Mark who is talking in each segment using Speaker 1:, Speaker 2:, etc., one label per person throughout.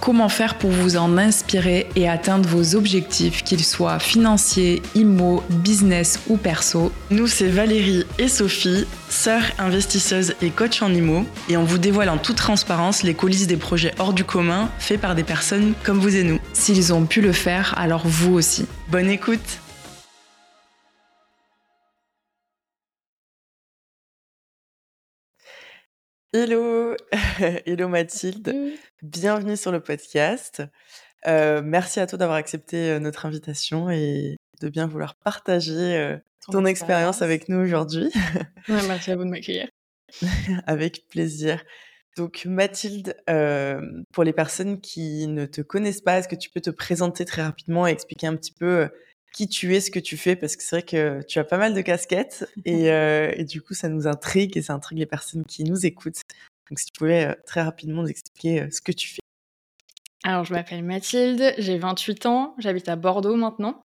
Speaker 1: Comment faire pour vous en inspirer et atteindre vos objectifs, qu'ils soient financiers, immo, business ou perso? Nous, c'est Valérie et Sophie, sœurs investisseuses et coach en immo, et on vous dévoile en toute transparence les coulisses des projets hors du commun faits par des personnes comme vous et nous. S'ils ont pu le faire, alors vous aussi. Bonne écoute Hello, hello Mathilde, bienvenue sur le podcast. Euh, merci à toi d'avoir accepté euh, notre invitation et de bien vouloir partager euh, ton, expérience avec nous aujourd'hui.
Speaker 2: merci à vous de m'accueillir.
Speaker 1: avec plaisir. Donc Mathilde, pour les personnes qui ne te connaissent pas, est-ce que tu peux te présenter très rapidement et expliquer un petit peu qui tu es, ce que tu fais, parce que c'est vrai que tu as pas mal de casquettes et, euh, et, du coup, ça nous intrigue et ça intrigue les personnes qui nous écoutent. Donc, si tu pouvais euh, très rapidement nous expliquer euh, ce que tu fais.
Speaker 2: Alors, je m'appelle Mathilde, j'ai 28 ans, j'habite à Bordeaux maintenant.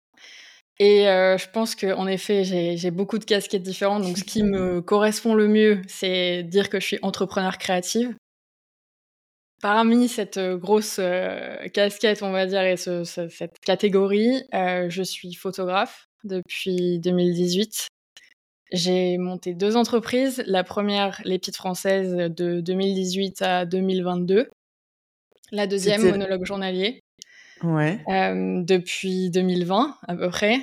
Speaker 2: Et je pense qu'en effet, j'ai beaucoup de casquettes différentes. Donc, ce qui me correspond le mieux, c'est dire que je suis entrepreneur créative. Parmi cette euh, grosse euh, casquette, on va dire, et cette catégorie, euh, je suis photographe depuis 2018. J'ai monté deux entreprises. La première, Les Petites Françaises, de 2018 à 2022. La deuxième, Monologue Journalier.
Speaker 1: Ouais.
Speaker 2: depuis 2020, à peu près.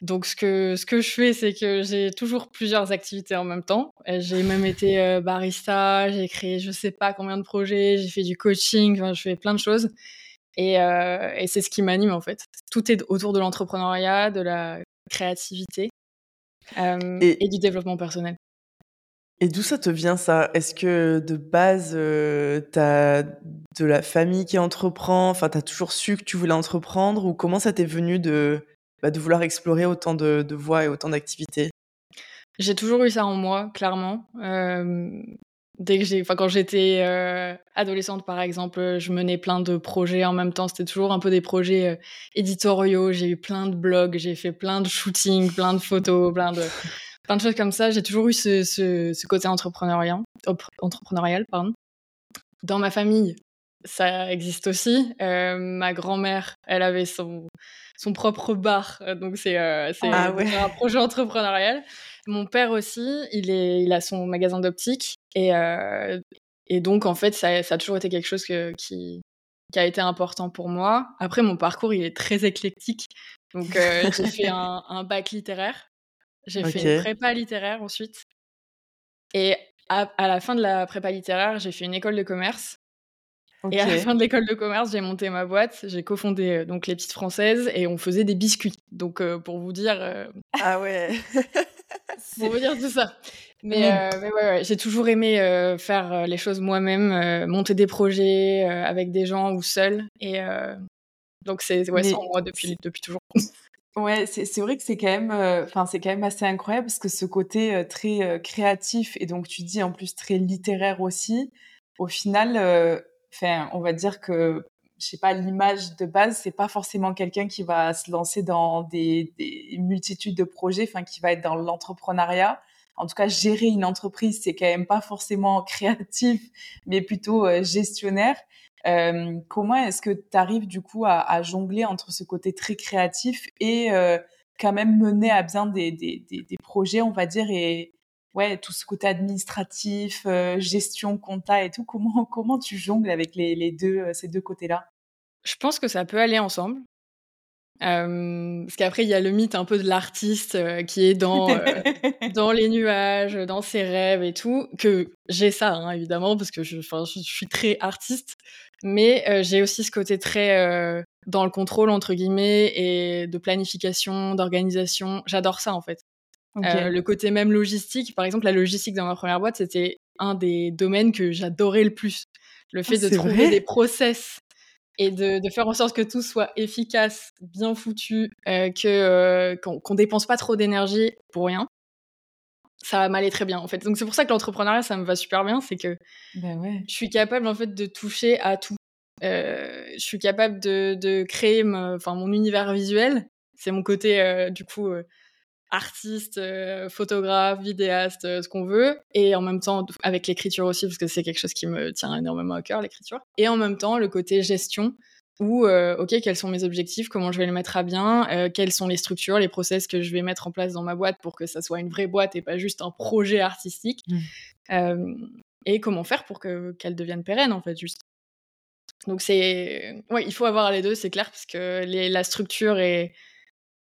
Speaker 2: Donc, ce que, ce que je fais, c'est que j'ai toujours plusieurs activités en même temps. J'ai même été euh, barista, j'ai créé je sais pas combien de projets, j'ai fait du coaching, enfin, je fais plein de choses. Et, euh, et c'est ce qui m'anime en fait. Tout est autour de l'entrepreneuriat, de la créativité euh, et, du développement personnel.
Speaker 1: Et d'où ça te vient ça? Est-ce que de base, tu as de la famille qui entreprend? Enfin, tu as toujours su que tu voulais entreprendre? Ou comment ça t'est venu de, bah, de vouloir explorer autant de, voies et autant d'activités
Speaker 2: J'ai toujours eu ça en moi, clairement. dès que j'ai, enfin, quand j'étais euh, adolescente, par exemple, je menais plein de projets en même temps. C'était toujours un peu des projets euh, éditoriaux. J'ai eu plein de blogs, j'ai fait plein de shootings, plein de photos, plein de, plein de choses comme ça. J'ai toujours eu ce, ce, côté entrepreneurial, entrepreneurial, pardon. Dans ma famille, ça existe aussi. Euh, ma grand-mère, elle avait son, son propre bar, euh, donc c'est euh, ah un projet entrepreneurial. Mon père aussi, il, est, il a son magasin d'optique et, et donc en fait, ça, ça, a toujours été quelque chose que, qui, qui a été important pour moi. Après, mon parcours, il est très éclectique. Donc, j'ai fait un, un, bac littéraire. J'ai fait une prépa littéraire ensuite. Et à, à, la fin de la prépa littéraire, j'ai fait une école de commerce. Et à la fin de l'école de commerce, j'ai monté ma boîte, j'ai cofondé euh, donc les petites françaises et on faisait des biscuits. Donc euh, pour vous dire. Euh,
Speaker 1: ah ouais.
Speaker 2: pour vous dire tout ça. Mais, mais ouais, ouais j'ai toujours aimé faire les choses moi-même, monter des projets avec des gens ou seul. Et donc c'est ouais, en moi depuis depuis toujours.
Speaker 3: Ouais, c'est vrai que c'est quand même, enfin c'est quand même assez incroyable parce que ce côté très créatif et donc tu dis en plus très littéraire aussi. Au final, enfin, on va dire que je sais pas, l'image de base, c'est pas forcément quelqu'un qui va se lancer dans des, des multitudes de projets, enfin, qui va être dans l'entrepreneuriat. En tout cas, gérer une entreprise, c'est quand même pas forcément créatif, mais plutôt euh, gestionnaire. Euh, comment est-ce que tu arrives du coup à, jongler entre ce côté très créatif et euh, quand même mener à bien des, projets, on va dire, ouais, tout ce côté administratif, euh, gestion, compta et tout, comment, comment tu jongles avec les, les deux, euh, ces deux côtés-là?
Speaker 2: Je pense que ça peut aller ensemble. Euh, parce qu'après, il y a le mythe un peu de l'artiste qui est dans, dans les nuages, dans ses rêves et tout, que j'ai ça, hein, évidemment, parce que je, je, suis très artiste, mais j'ai aussi ce côté très dans le contrôle, entre guillemets, et de planification, d'organisation. J'adore ça, en fait. Euh, le côté même logistique, par exemple, la logistique dans ma première boîte, c'était un des domaines que j'adorais le plus. Le fait ah, de trouver des process et de, faire en sorte que tout soit efficace, bien foutu, euh, que euh, qu'on dépense pas trop d'énergie pour rien. Ça m'allait très bien en fait. Donc c'est pour ça que l'entrepreneuriat ça me va super bien, c'est que
Speaker 3: ben ouais.
Speaker 2: je suis capable en fait de toucher à tout. je suis capable de, de créer enfin mon univers visuel. C'est mon côté, du coup, artiste, photographe, vidéaste, ce qu'on veut. Et en même temps, avec l'écriture aussi, parce que c'est quelque chose qui me tient énormément à cœur, l'écriture. Et en même temps, le côté gestion où, euh, OK, quels sont mes objectifs, comment je vais les mettre à bien, euh, quelles sont les structures, les process que je vais mettre en place dans ma boîte pour que ça soit une vraie boîte et pas juste un projet artistique. Mmh. Euh, et comment faire pour que qu'elle devienne pérenne, en fait, juste. Donc, c'est. Ouais, il faut avoir les deux, c'est clair, parce que les, la structure et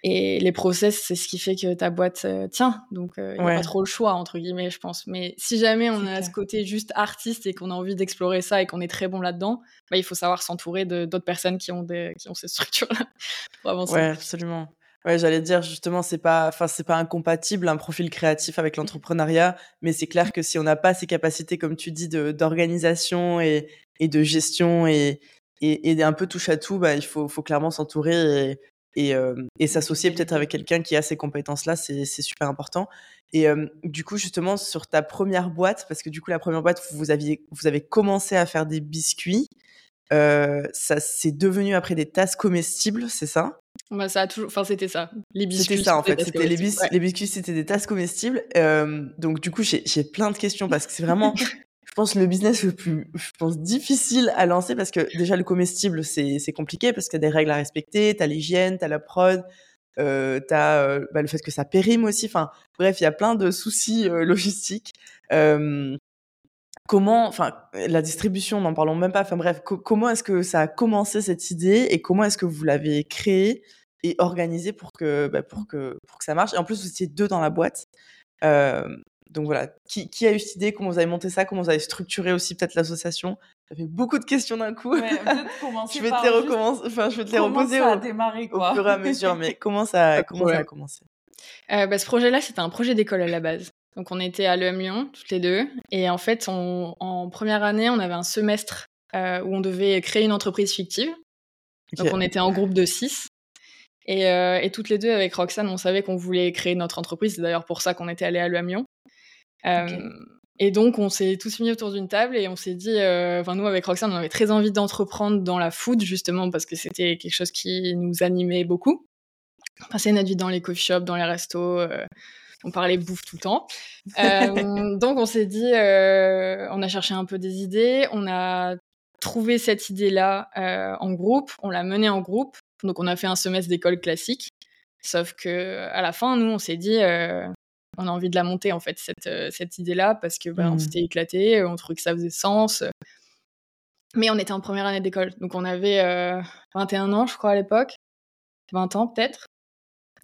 Speaker 2: et les process, c'est ce qui fait que ta boîte euh, tient. Donc, il n'y a pas trop le choix, entre guillemets, je pense. Mais si jamais on a ce côté juste artiste et qu'on a envie d'explorer ça et qu'on est très bon là-dedans, bah, il faut savoir s'entourer d'autres personnes qui ont, des, qui ont cette structure-là pour avancer.
Speaker 1: Ouais, absolument. Ouais, j'allais dire justement, c'est pas, enfin, c'est pas incompatible un profil créatif avec l'entrepreneuriat, mais c'est clair que si on n'a pas ces capacités, comme tu dis, d'organisation et, et de gestion et, et, et, un peu touche à tout, bah, il faut, faut clairement s'entourer et, et, et s'associer peut-être avec quelqu'un qui a ces compétences-là, c'est super important. Et du coup, justement, sur ta première boîte, parce que du coup, la première boîte, vous, aviez, vous avez commencé à faire des biscuits. ça c'est devenu après des tasses comestibles, c'est ça?
Speaker 2: Bah, ça a toujours, enfin c'était ça.
Speaker 1: Les biscuits. C'était ça en fait. C'était les, les, biscuits, c'était des tasses comestibles. donc du coup, j'ai plein de questions parce que c'est vraiment pense, le business le plus, je difficile à lancer parce que déjà, le comestible, c'est, compliqué parce qu'il y a des règles à respecter. T'as l'hygiène, t'as la prod, euh, t'as euh, bah, le fait que ça périme aussi. Enfin, bref, il y a plein de soucis euh, logistiques. Comment, enfin, la distribution, n'en parlons même pas. Enfin, bref, comment est-ce que ça a commencé cette idée et comment est-ce que vous l'avez créée et organisée pour que, bah, pour que, pour que ça marche? Et en plus, vous étiez deux dans la boîte. Donc voilà, qui, a eu cette idée Comment vous avez monté ça Comment vous avez structuré aussi peut-être l'association? Ça fait beaucoup de questions d'un coup.
Speaker 3: Ouais,
Speaker 1: je vais te les recommencer, enfin je vais te les reposer
Speaker 3: ça
Speaker 1: a
Speaker 3: démarré, quoi.
Speaker 1: au, fur et à mesure. Mais comment ça, comment ça a commencé?
Speaker 2: Euh, bah, Ce projet-là, c'était un projet d'école à la base. Donc on était à l'EM Lyon, toutes les deux. Et en fait, en première année, on avait un semestre euh, où on devait créer une entreprise fictive. Donc on était en groupe de six. Et, euh, et, toutes les deux, avec Roxane, on savait qu'on voulait créer notre entreprise. C'est d'ailleurs pour ça qu'on était allé à l'EM Lyon. Euh, et donc, on s'est tous mis autour d'une table et on s'est dit, euh, enfin, nous, avec Roxane, on avait très envie d'entreprendre dans la food, justement, parce que c'était quelque chose qui nous animait beaucoup. On passait notre vie dans les coffee shops, dans les restos, euh, on parlait bouffe tout le temps. donc, on s'est dit, on a cherché un peu des idées, on a trouvé cette idée-là en groupe, on l'a menée en groupe. Donc, on a fait un semestre d'école classique. Sauf que à la fin, nous, on s'est dit, on a envie de la monter en fait cette, euh, cette idée-là parce que bah, on mmh. s'était éclaté, on trouvait que ça faisait sens. Mais on était en première année d'école, donc on avait 21 euh, ans, je crois à l'époque, 20 ans peut-être.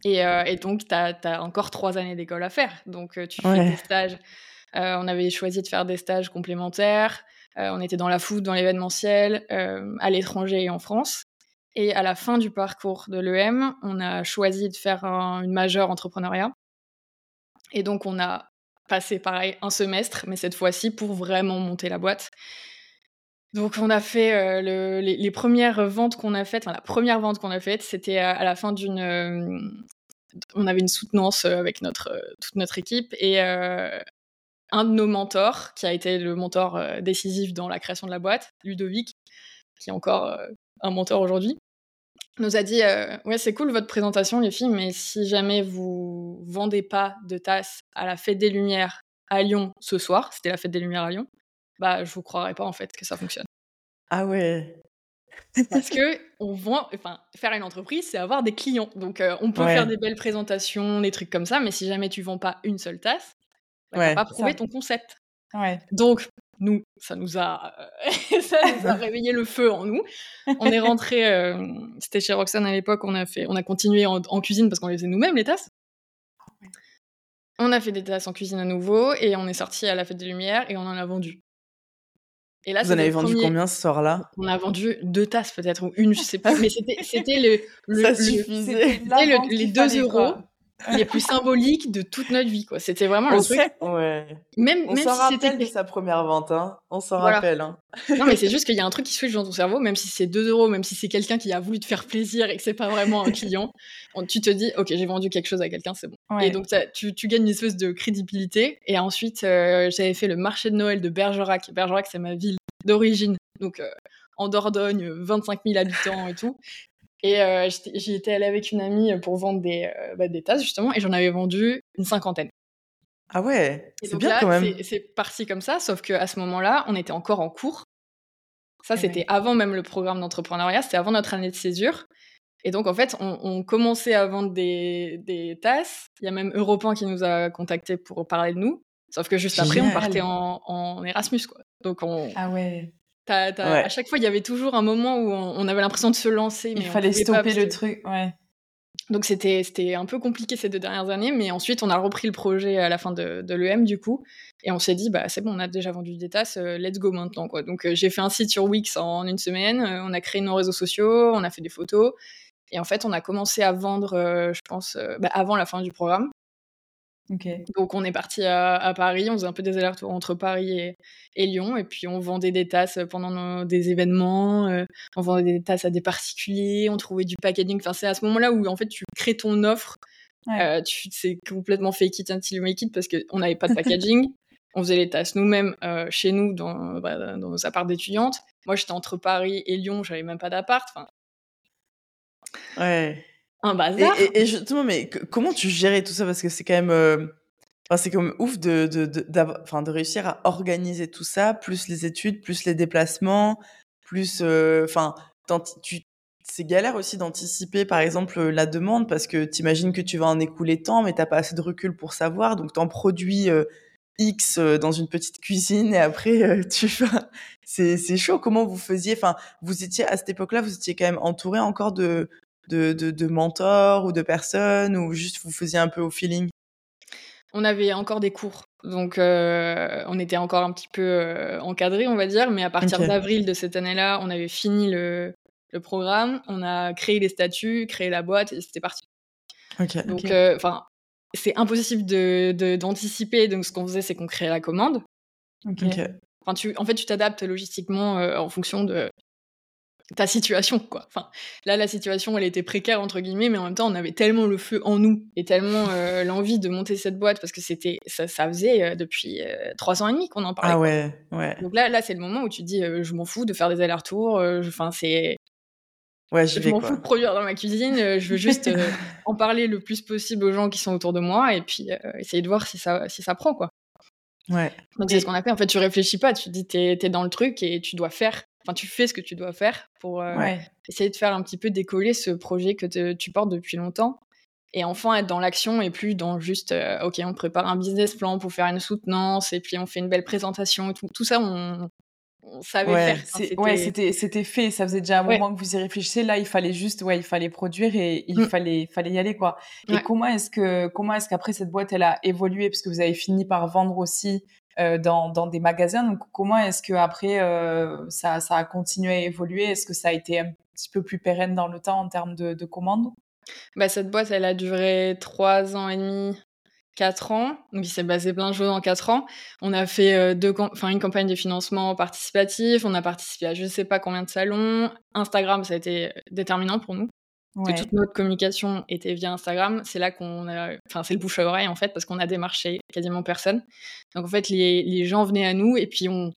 Speaker 2: Et, euh, et, donc tu as, encore trois années d'école à faire, donc tu fais des stages. on avait choisi de faire des stages complémentaires. on était dans la food, dans l'événementiel, à l'étranger et en France. Et à la fin du parcours de l'EM, on a choisi de faire une majeure entrepreneuriat. Et donc, on a passé pareil un semestre, mais cette fois-ci pour vraiment monter la boîte. Donc, on a fait euh, les, premières ventes qu'on a faites. Enfin, la première vente qu'on a faite, c'était à, la fin d'une. Euh, on avait une soutenance euh, avec notre, toute notre équipe et un de nos mentors, qui a été le mentor décisif dans la création de la boîte, Ludovic, qui est encore un mentor aujourd'hui, nous a dit euh, ouais c'est cool votre présentation les filles mais si jamais vous vendez pas de tasses à la fête des lumières à Lyon ce soir c'était la fête des lumières à Lyon bah je vous croirais pas en fait que ça fonctionne.
Speaker 1: Ah ouais.
Speaker 2: Parce que on vend enfin faire une entreprise c'est avoir des clients. Donc euh, on peut faire des belles présentations des trucs comme ça mais si jamais tu vends pas une seule tasse bah, ouais, pas prouver ton concept.
Speaker 3: Ouais.
Speaker 2: donc nous, ça nous a, ça nous a réveillé le feu en nous. On est rentré, euh, c'était chez Roxane à l'époque, on a fait, on a continué en, cuisine parce qu'on les faisait nous-mêmes les tasses. On a fait des tasses en cuisine à nouveau et on est sorti à la fête des Lumières et on en a vendu.
Speaker 1: Et là, Vous en avez vendu combien ce soir-là?
Speaker 2: On a vendu deux tasses peut-être ou une, je sais pas, mais c'était le, le,
Speaker 1: ça suffisait.
Speaker 2: les deux euros les plus symboliques de toute notre vie, quoi. C'était vraiment le truc.
Speaker 1: Ouais.
Speaker 2: Même,
Speaker 1: on s'en si rappelle de sa première vente, hein. On s'en rappelle, hein.
Speaker 2: Non, mais c'est juste qu'il y a un truc qui switch dans ton cerveau, même si c'est 2 euros, même si c'est quelqu'un qui a voulu te faire plaisir et que c'est pas vraiment un client. tu te dis, ok, j'ai vendu quelque chose à quelqu'un, c'est bon. Et donc, tu, tu, gagnes une espèce de crédibilité. Et ensuite, euh, j'avais fait le marché de Noël de Bergerac. Bergerac, c'est ma ville d'origine. Donc, euh, en Dordogne, 25 000 habitants et tout. Et j'y étais allée avec une amie pour vendre des, bah, des tasses, justement, et j'en avais vendu une cinquantaine.
Speaker 1: Ah ouais, c'est bien quand même.
Speaker 2: C'est parti comme ça, sauf qu'à ce moment-là, on était encore en cours. Ça, c'était avant même le programme d'entrepreneuriat, c'était avant notre année de césure. Et donc, en fait, on, commençait à vendre des, des tasses. Il y a même Europain qui nous a contactés pour parler de nous. Sauf que juste après, on partait en, Erasmus, quoi. Donc, on...
Speaker 3: Ah ouais.
Speaker 2: À chaque fois, il y avait toujours un moment où on, avait l'impression de se lancer.
Speaker 3: Mais il fallait stopper le truc, ouais.
Speaker 2: Donc c'était un peu compliqué ces deux dernières années, mais ensuite on a repris le projet à la fin de, de l'EM du coup, et on s'est dit bah c'est bon, on a déjà vendu des tasses, euh, let's go maintenant quoi. Donc euh, j'ai fait un site sur Wix en une semaine, euh, on a créé nos réseaux sociaux, on a fait des photos, et en fait on a commencé à vendre, je pense, bah, avant la fin du programme. Donc on est parti à, Paris, on faisait un peu des allers-retours entre Paris et, Lyon, et puis on vendait des tasses pendant des événements, euh, on vendait des tasses à des particuliers, on trouvait du packaging. Enfin, c'est à ce moment-là où en fait tu crées ton offre. Euh, tu c'est complètement fake it until you make it parce qu'on n'avait pas de packaging. on faisait les tasses nous-mêmes euh, chez nous dans, bah, dans nos apparts d'étudiantes. Moi j'étais entre Paris et Lyon, j'avais même pas d'appart. Enfin,
Speaker 1: ouais
Speaker 2: un bazar.
Speaker 1: Et, justement, mais comment tu gérais tout ça? Parce que c'est quand même. Euh, c'est comme ouf de, de, de, de, réussir à organiser tout ça, plus les études, plus les déplacements, plus. Euh, enfin, tu c'est galère aussi d'anticiper, par exemple, la demande, parce que tu imagines que tu vas en écouler tant, mais t'as pas assez de recul pour savoir, donc t'en produis euh, X dans une petite cuisine, et après, tu. C'est chaud, comment vous faisiez? Enfin, vous étiez, à cette époque-là, vous étiez quand même entouré encore de, de, de, mentors ou de personnes ou juste vous faisiez un peu au feeling?
Speaker 2: On avait encore des cours. Donc, euh, on était encore un petit peu euh, encadré, on va dire. Mais à partir d'avril de cette année-là, on avait fini le, le, programme. On a créé les statuts, créé la boîte et c'était parti. Donc, euh, enfin, c'est impossible d'anticiper. De, Donc, ce qu'on faisait, c'est qu'on créait la commande. Tu, en fait, tu t'adaptes logistiquement en fonction de ta situation, quoi. Enfin, là, la situation, elle était précaire, entre guillemets, mais en même temps, on avait tellement le feu en nous et tellement euh, l'envie de monter cette boîte parce que c'était, ça, ça faisait euh, depuis euh, trois ans et demi qu'on en parlait.
Speaker 1: Ah ouais, ouais.
Speaker 2: Donc là, là c'est le moment où tu te dis, je m'en fous de faire des allers-retours, enfin, c'est.
Speaker 1: Ouais, je
Speaker 2: m'en fous de produire dans ma cuisine, je veux juste en parler le plus possible aux gens qui sont autour de moi et puis essayer de voir si ça, si ça prend, quoi.
Speaker 1: Ouais.
Speaker 2: Donc c'est ce qu'on a fait. En fait, tu réfléchis pas, tu te dis, t'es es dans le truc et tu dois faire enfin tu fais ce que tu dois faire pour euh, essayer de faire un petit peu décoller ce projet que tu portes depuis longtemps. Et enfin être dans l'action et plus dans juste euh, ok on prépare un business plan pour faire une soutenance et puis on fait une belle présentation et tout. Tout ça on, savait
Speaker 3: faire. Ouais c'était c'était fait. Ça faisait déjà un moment que vous y réfléchissez. Là il fallait juste ouais il fallait produire et il mm. fallait fallait y aller quoi. Et comment est-ce que comment est-ce qu'après cette boîte elle a évolué? Parce que vous avez fini par vendre aussi euh, dans, des magasins. Donc, comment est-ce que après euh, ça, a continué à évoluer? Est-ce que ça a été un petit peu plus pérenne dans le temps en termes de, de commandes?
Speaker 2: Bah, Cette boîte, elle a duré trois ans et demi, quatre ans. Donc, il s'est basé plein de choses en quatre ans. On a fait euh, deux, enfin, une campagne de financement participatif. On a participé à je ne sais pas combien de salons. Instagram, ça a été déterminant pour nous que toute notre communication était via Instagram. C'est là qu'on a, enfin, c'est le bouche à oreille en fait, parce qu'on a démarché quasiment personne. Donc en fait, les, les gens venaient à nous et puis on,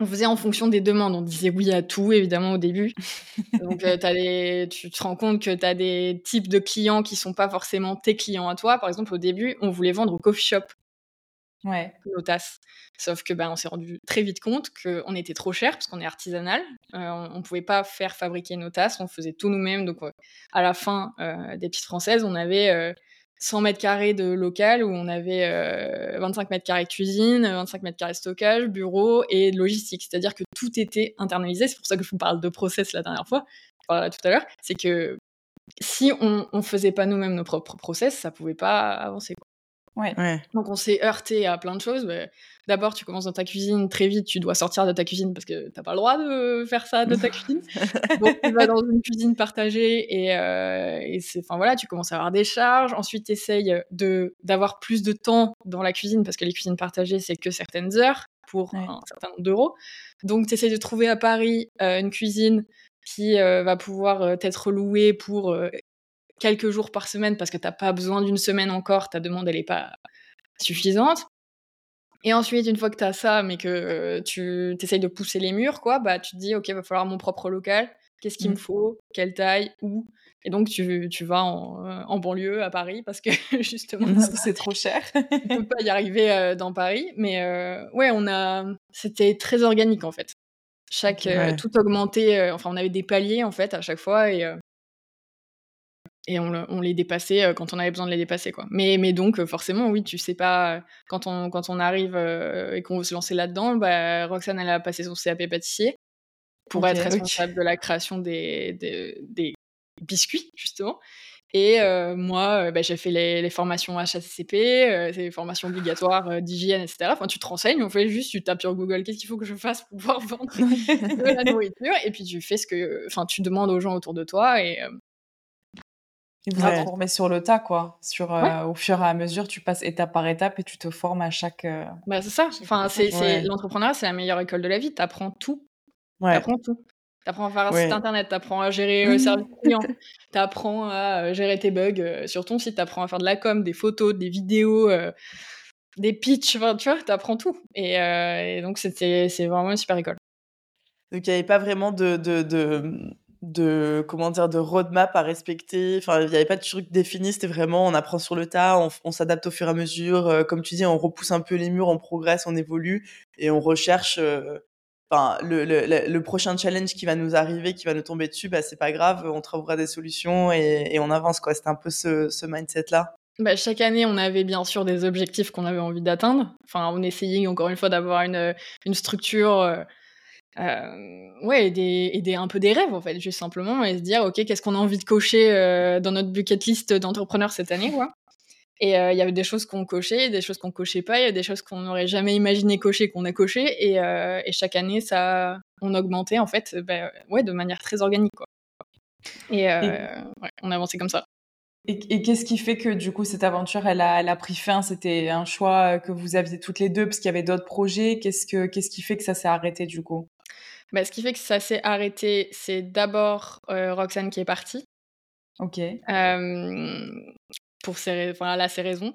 Speaker 2: on faisait en fonction des demandes. On disait oui à tout, évidemment, au début. Donc, euh, as tu te rends compte que tu as des types de clients qui sont pas forcément tes clients à toi. Par exemple, au début, on voulait vendre au coffee shop
Speaker 3: ouais.
Speaker 2: nos tasses. Sauf que ben, on s'est rendu très vite compte qu'on était trop cher parce qu'on est artisanal. Euh, on ne pouvait pas faire fabriquer nos tasses, on faisait tout nous-mêmes. Donc à la fin euh, des pistes françaises, on avait 100 euh, mètres carrés de local où on avait 25 mètres carrés de cuisine, 25 mètres carrés de stockage, bureau et logistique. C'est-à-dire que tout était internalisé. C'est pour ça que je vous parle de process la dernière fois, voilà, tout à l'heure. C'est que si on ne faisait pas nous-mêmes nos propres process, ça pouvait pas avancer.
Speaker 3: Ouais.
Speaker 2: Donc on s'est heurté à plein de choses. D'abord, tu commences dans ta cuisine, très vite, tu dois sortir de ta cuisine parce que t'as pas le droit de faire ça de ta cuisine. Donc tu vas dans une cuisine partagée et, euh, et c'est, enfin voilà, tu commences à avoir des charges. Ensuite, tu essayes de d'avoir plus de temps dans la cuisine parce que les cuisines partagées, c'est que certaines heures pour un certain nombre d'euros. Donc tu essayes de trouver à Paris euh, une cuisine qui euh, va pouvoir euh, être louée pour quelques jours par semaine parce que t'as pas besoin d'une semaine encore, ta demande elle est pas suffisante. Et ensuite, une fois que tu as ça, mais que tu essayes de pousser les murs, quoi, bah, tu te dis, OK, va falloir mon propre local. Qu'est-ce qu'il me mmh. faut? Quelle taille? Où? Et donc, tu, tu vas en, banlieue, à Paris, parce que justement,
Speaker 3: c'est trop cher.
Speaker 2: tu peux pas y arriver dans Paris. Mais ouais, on a... c'était très organique, en fait. Chaque, tout augmenté. enfin, on avait des paliers, en fait, à chaque fois. Et et on, les dépassait euh, quand on avait besoin de les dépasser quoi. Mais, mais donc euh, forcément oui tu sais pas quand on quand on arrive euh, et qu'on veut se lancer là-dedans bah, Roxane elle a passé son CAP pâtissier pour être responsable de la création des, des, biscuits justement. Et moi bah, j'ai fait les, formations HACCP c'est des formations obligatoires d'hygiène etc enfin tu te renseignes on fait juste tu tapes sur Google qu'est-ce qu'il faut que je fasse pour pouvoir vendre de la nourriture? Et puis tu fais ce que enfin tu demandes aux gens autour de toi et
Speaker 3: et vous ouais. sur le tas, quoi. Sur, euh, Au fur et à mesure, tu passes étape par étape et tu te formes à chaque. Euh,
Speaker 2: bah, c'est ça. Enfin, c'est, L'entrepreneuriat, c'est la meilleure école de la vie. Tu apprends tout. Tu apprends tout. Tu apprends à faire un site internet, tu apprends à gérer le euh, service client, tu apprends à gérer tes bugs sur ton site, tu apprends à faire de la com, des photos, des vidéos, des pitchs, tu vois, tu apprends tout. Et, donc, c'était, c'est vraiment une super école.
Speaker 1: Donc, il n'y avait pas vraiment de, de, de de comment dire de roadmap à respecter. Enfin il n'y avait pas de truc défini c'était vraiment on apprend sur le tas on, s'adapte au fur et à mesure euh, comme tu dis on repousse un peu les murs on progresse on évolue et on recherche euh, enfin le, le, prochain challenge qui va nous arriver qui va nous tomber dessus bah c'est pas grave on trouvera des solutions et, on avance quoi. C'était un peu ce, mindset là
Speaker 2: bah, chaque année, on avait bien sûr des objectifs qu'on avait envie d'atteindre. Enfin, on essayait encore une fois d'avoir une, une structure euh, ouais, aider un peu des rêves, en fait, juste simplement, et se dire, OK, qu'est-ce qu'on a envie de cocher euh, dans notre bucket list d'entrepreneurs cette année, quoi. Et euh, il y avait des choses qu'on cochait, des choses qu'on cochait pas, il y a des choses qu'on n'aurait jamais imaginé cocher, qu'on a coché, et, et, chaque année, ça, on augmentait, en fait, bah, ouais, de manière très organique, quoi. Et, Ouais, on avançait comme ça.
Speaker 3: Et, qu'est-ce qui fait que du coup cette aventure elle a, elle a pris fin? C'était un choix que vous aviez toutes les deux parce qu'il y avait d'autres projets. Qu'est-ce que qu'est-ce qui fait que ça s'est arrêté du coup?
Speaker 2: Bah, ce qui fait que ça s'est arrêté, c'est d'abord euh, Roxane qui est partie.
Speaker 3: Ok.
Speaker 2: pour ces, enfin, là, raisons.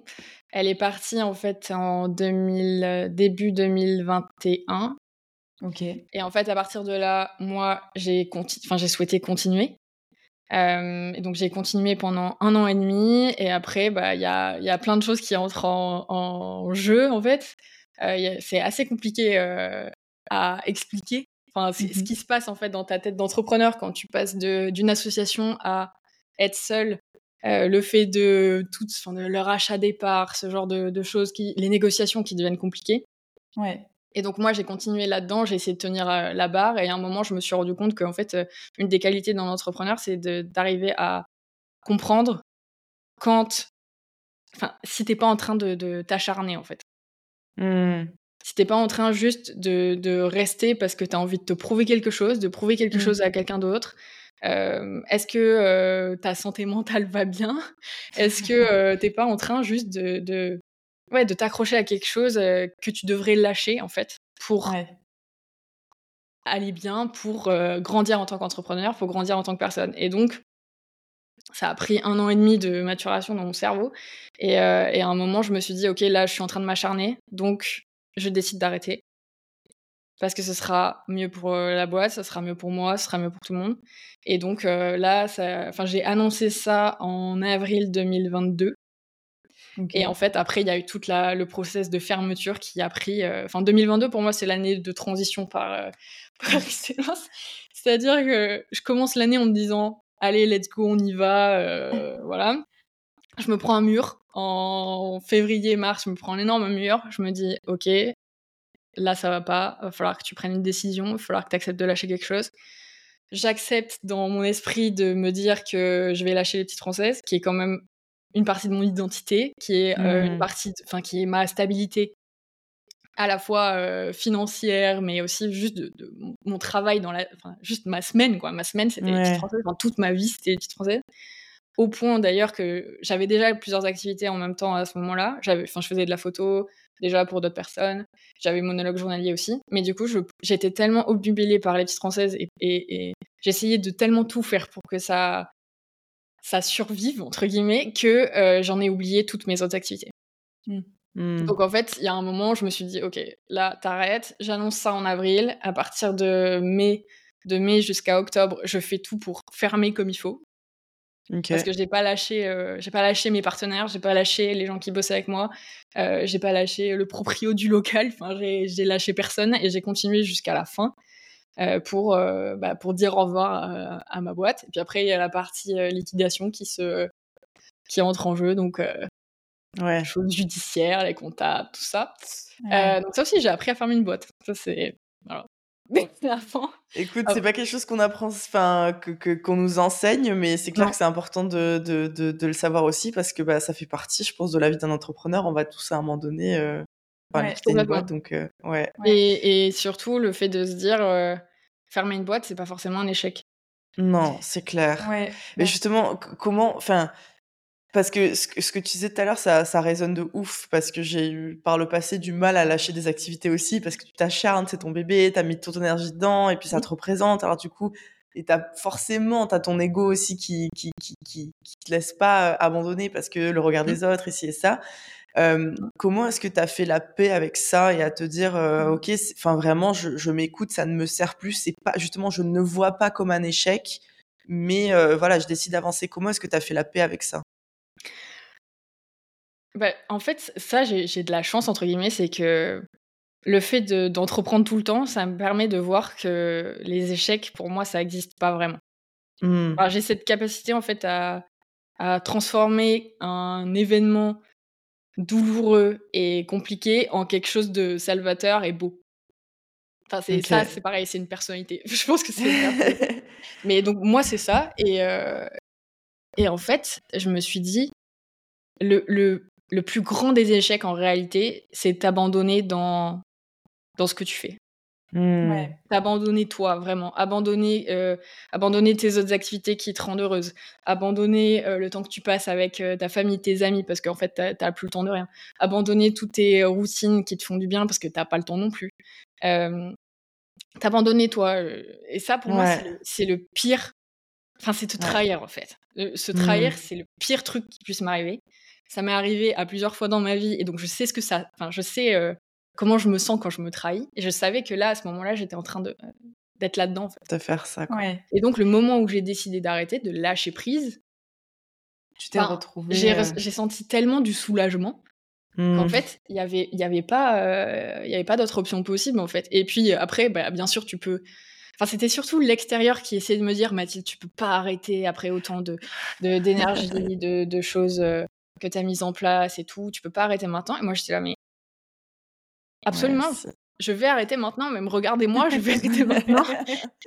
Speaker 2: Elle est partie en fait en 2000, début 2021.
Speaker 3: Ok.
Speaker 2: Et en fait, à partir de là, moi, j'ai enfin, j'ai souhaité continuer. et donc j'ai continué pendant un an et demi et après bah il y a, y a plein de choses qui entrent en, en jeu en fait. Euh, c'est assez compliqué euh, à expliquer Enfin, c'est ce mmh qui se passe en fait dans ta tête d'entrepreneur quand tu passes d'une association à être seul. Euh, le fait de tout, enfin, de leur achat des parts, ce genre de, choses, qui, les négociations qui deviennent compliquées.
Speaker 3: Ouais.
Speaker 2: Et donc moi j'ai continué là-dedans, j'ai essayé de tenir euh, la barre et à un moment je me suis rendu compte qu'en fait euh, une des qualités d'un entrepreneur c'est d'arriver à comprendre quand, enfin si t'es pas en train de, t'acharner en fait.
Speaker 3: Mmh
Speaker 2: si t'es pas en train juste de, de rester parce que tu as envie de te prouver quelque chose, de prouver quelque mmh. chose à quelqu'un d'autre, euh, est-ce que euh, ta santé mentale va bien? Est-ce que euh, t'es pas en train juste de, de, ouais, de t'accrocher à quelque chose que tu devrais lâcher en fait pour aller bien, pour grandir en tant qu'entrepreneur, pour grandir en tant que personne? Et donc, ça a pris un an et demi de maturation dans mon cerveau. Et, et à un moment, je me suis dit, OK, là, je suis en train de m'acharner. Donc, je décide d'arrêter. Parce que ce sera mieux pour euh, la boîte, ça sera mieux pour moi, ce sera mieux pour tout le monde. Et donc euh, là, j'ai annoncé ça en avril 2022. Et en fait, après, il y a eu tout le process de fermeture qui a pris. Euh, enfin, 2022, pour moi, c'est l'année de transition par, par excellence. C'est-à-dire que je commence l'année en me disant Allez, let's go, on y va. voilà. Je me prends un mur en février, mars, je me prends un énorme mur. Je me dis, OK, là, ça va pas. Il va falloir que tu prennes une décision. Il va falloir que tu acceptes de lâcher quelque chose. J'accepte dans mon esprit de me dire que je vais lâcher les petites françaises, qui est quand même une partie de mon identité, qui est euh, une partie, enfin, qui est ma stabilité à la fois euh, financière, mais aussi juste de, mon travail dans la, juste ma semaine, quoi. Ma semaine, c'était les petites françaises. toute ma vie, c'était les petites françaises. Au point d'ailleurs que j'avais déjà plusieurs activités en même temps à ce moment-là. J'avais, enfin, je faisais de la photo déjà pour d'autres personnes. J'avais monologue journalier aussi. Mais du coup, j'étais tellement obnubilée par les petites françaises et, j'essayais de tellement tout faire pour que ça, ça survive entre guillemets que euh, j'en ai oublié toutes mes autres activités.
Speaker 3: Mmh.
Speaker 2: Mmh. Donc en fait, il y a un moment, je me suis dit, ok, là, t'arrêtes, j'annonce ça en avril. À partir de mai, de mai jusqu'à octobre, je fais tout pour fermer comme il faut. Parce que j'ai pas lâché, euh, j'ai pas lâché mes partenaires, j'ai pas lâché les gens qui bossaient avec moi, euh, j'ai pas lâché le proprio du local. Enfin, j'ai lâché personne et j'ai continué jusqu'à la fin euh, pour bah, pour dire au revoir à ma boîte. Et puis après, il y a la partie liquidation qui se qui entre en jeu, donc ouais. choses judiciaires, les comptables, tout ça. donc ça aussi, j'ai appris à fermer une boîte. Ça c'est voilà.
Speaker 1: Écoute, c'est pas quelque chose qu'on apprend, enfin, que, qu'on nous enseigne, mais c'est clair que c'est important de, de, de, le savoir aussi parce que bah, ça fait partie, je pense, de la vie d'un entrepreneur. On va tous à un moment donné euh, une boîte, donc euh, ouais.
Speaker 2: Et, et, surtout, le fait de se dire euh, fermer une boîte, c'est pas forcément un échec.
Speaker 1: Non, c'est clair. Mais justement, comment, enfin, parce que ce, que tu disais tout à l'heure, ça, ça résonne de ouf, parce que j'ai eu par le passé du mal à lâcher des activités aussi, parce que tu t'acharnes, c'est ton bébé, t'as mis toute ton énergie dedans, et puis ça te représente, alors du coup, et t'as forcément, t'as ton ego aussi qui, qui, qui, qui, te laisse pas euh, abandonner parce que le regard des autres, ici et ça. Euh, comment est-ce que tu as fait la paix avec ça et à te dire, euh, ok, enfin vraiment, je, je m'écoute, ça ne me sert plus, c'est pas, justement, je ne vois pas comme un échec, mais euh, voilà, je décide d'avancer. Comment est-ce que tu as fait la paix avec ça?
Speaker 2: Bah, en fait, ça, j'ai de la chance, entre guillemets, c'est que le fait d'entreprendre tout le temps, ça me permet de voir que les échecs, pour moi, ça n'existe pas vraiment. Mmh. j'ai cette capacité, en fait, à, à transformer un événement douloureux et compliqué en quelque chose de salvateur et beau. Enfin, c'est ça, c'est pareil, c'est une personnalité. Je pense que c'est Mais donc, moi, c'est ça. Et, euh, et en fait, je me suis dit, le, le, le plus grand des échecs en réalité, c'est t'abandonner dans, dans ce que tu fais. Mmh. T'abandonner toi, vraiment. Abandonner, euh, abandonner tes autres activités qui te rendent heureuse. Abandonner euh, le temps que tu passes avec euh, ta famille, tes amis, parce qu'en fait, t'as plus le temps de rien. Abandonner toutes tes routines qui te font du bien, parce que t'as pas le temps non plus. T'abandonner toi. et ça, pour moi, c'est le, pire. Enfin, c'est te trahir, en fait. se trahir, mmh. c'est le pire truc qui puisse m'arriver. Ça m'est arrivé à plusieurs fois dans ma vie et donc je sais ce que ça. Enfin, je sais euh, comment je me sens quand je me trahis. Et je savais que là, à ce moment-là, j'étais en train de euh, d'être là-dedans. En fait.
Speaker 1: De faire ça. Quoi.
Speaker 2: Et donc le moment où j'ai décidé d'arrêter, de lâcher prise,
Speaker 3: tu t'es retrouvée.
Speaker 2: Euh j'ai senti tellement du soulagement qu'en mmh. fait, il y avait, il y avait pas, il y avait pas d'autre option possible en fait. Et puis après, bah, bien sûr, tu peux. Enfin, c'était surtout l'extérieur qui essayait de me dire, Mathilde, tu peux pas arrêter après autant de d'énergie, de, de, choses que tu as mise en place et tout, tu peux pas arrêter maintenant. Et moi, j'étais là, mais absolument, je vais arrêter maintenant, même regardez-moi, je vais arrêter maintenant.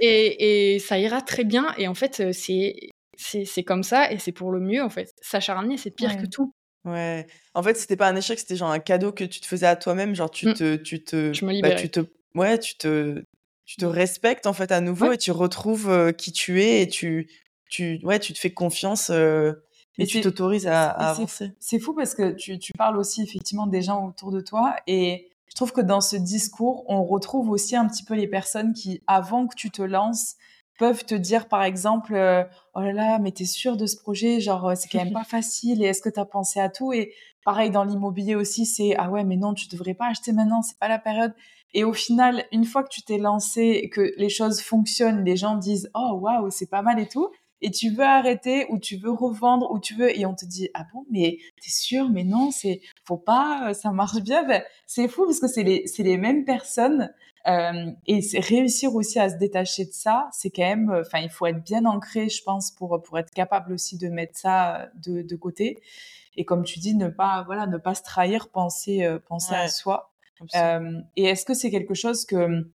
Speaker 2: Et, et, ça ira très bien. Et en fait, c'est c'est comme ça et c'est pour le mieux, en fait. S'acharner, c'est pire que tout.
Speaker 1: Ouais. En fait, c'était pas un échec, c'était genre un cadeau que tu te faisais à toi-même. Genre, tu mmh. te. Tu te
Speaker 2: je me bah,
Speaker 1: tu te, ouais, tu te, tu te respectes, en fait, à nouveau et tu retrouves euh, qui tu es et tu, tu, ouais, tu te fais confiance. Euh, et tu t'autorises à, avancer.
Speaker 3: C'est fou parce que tu, tu, parles aussi effectivement des gens autour de toi et je trouve que dans ce discours, on retrouve aussi un petit peu les personnes qui, avant que tu te lances, peuvent te dire par exemple euh, oh là là mais t'es sûr de ce projet? Genre euh, c'est quand même pas facile et est-ce que t'as pensé à tout et pareil dans l'immobilier aussi c'est ah ouais mais non tu devrais pas acheter maintenant c'est pas la période et au final une fois que tu t'es lancé que les choses fonctionnent les gens disent oh waouh c'est pas mal et tout et tu veux arrêter ou tu veux revendre ou tu veux et on te dit ah bon mais t'es sûr? Mais non c'est faut pas euh, ça marche bien ben, c'est fou parce que c'est les c'est les mêmes personnes euh, et réussir aussi à se détacher de ça c'est quand même euh, enfin il faut être bien ancré je pense pour pour être capable aussi de mettre ça de, de côté. Et comme tu dis ne pas voilà ne pas se trahir penser penser à soi. Et est-ce que c'est quelque chose que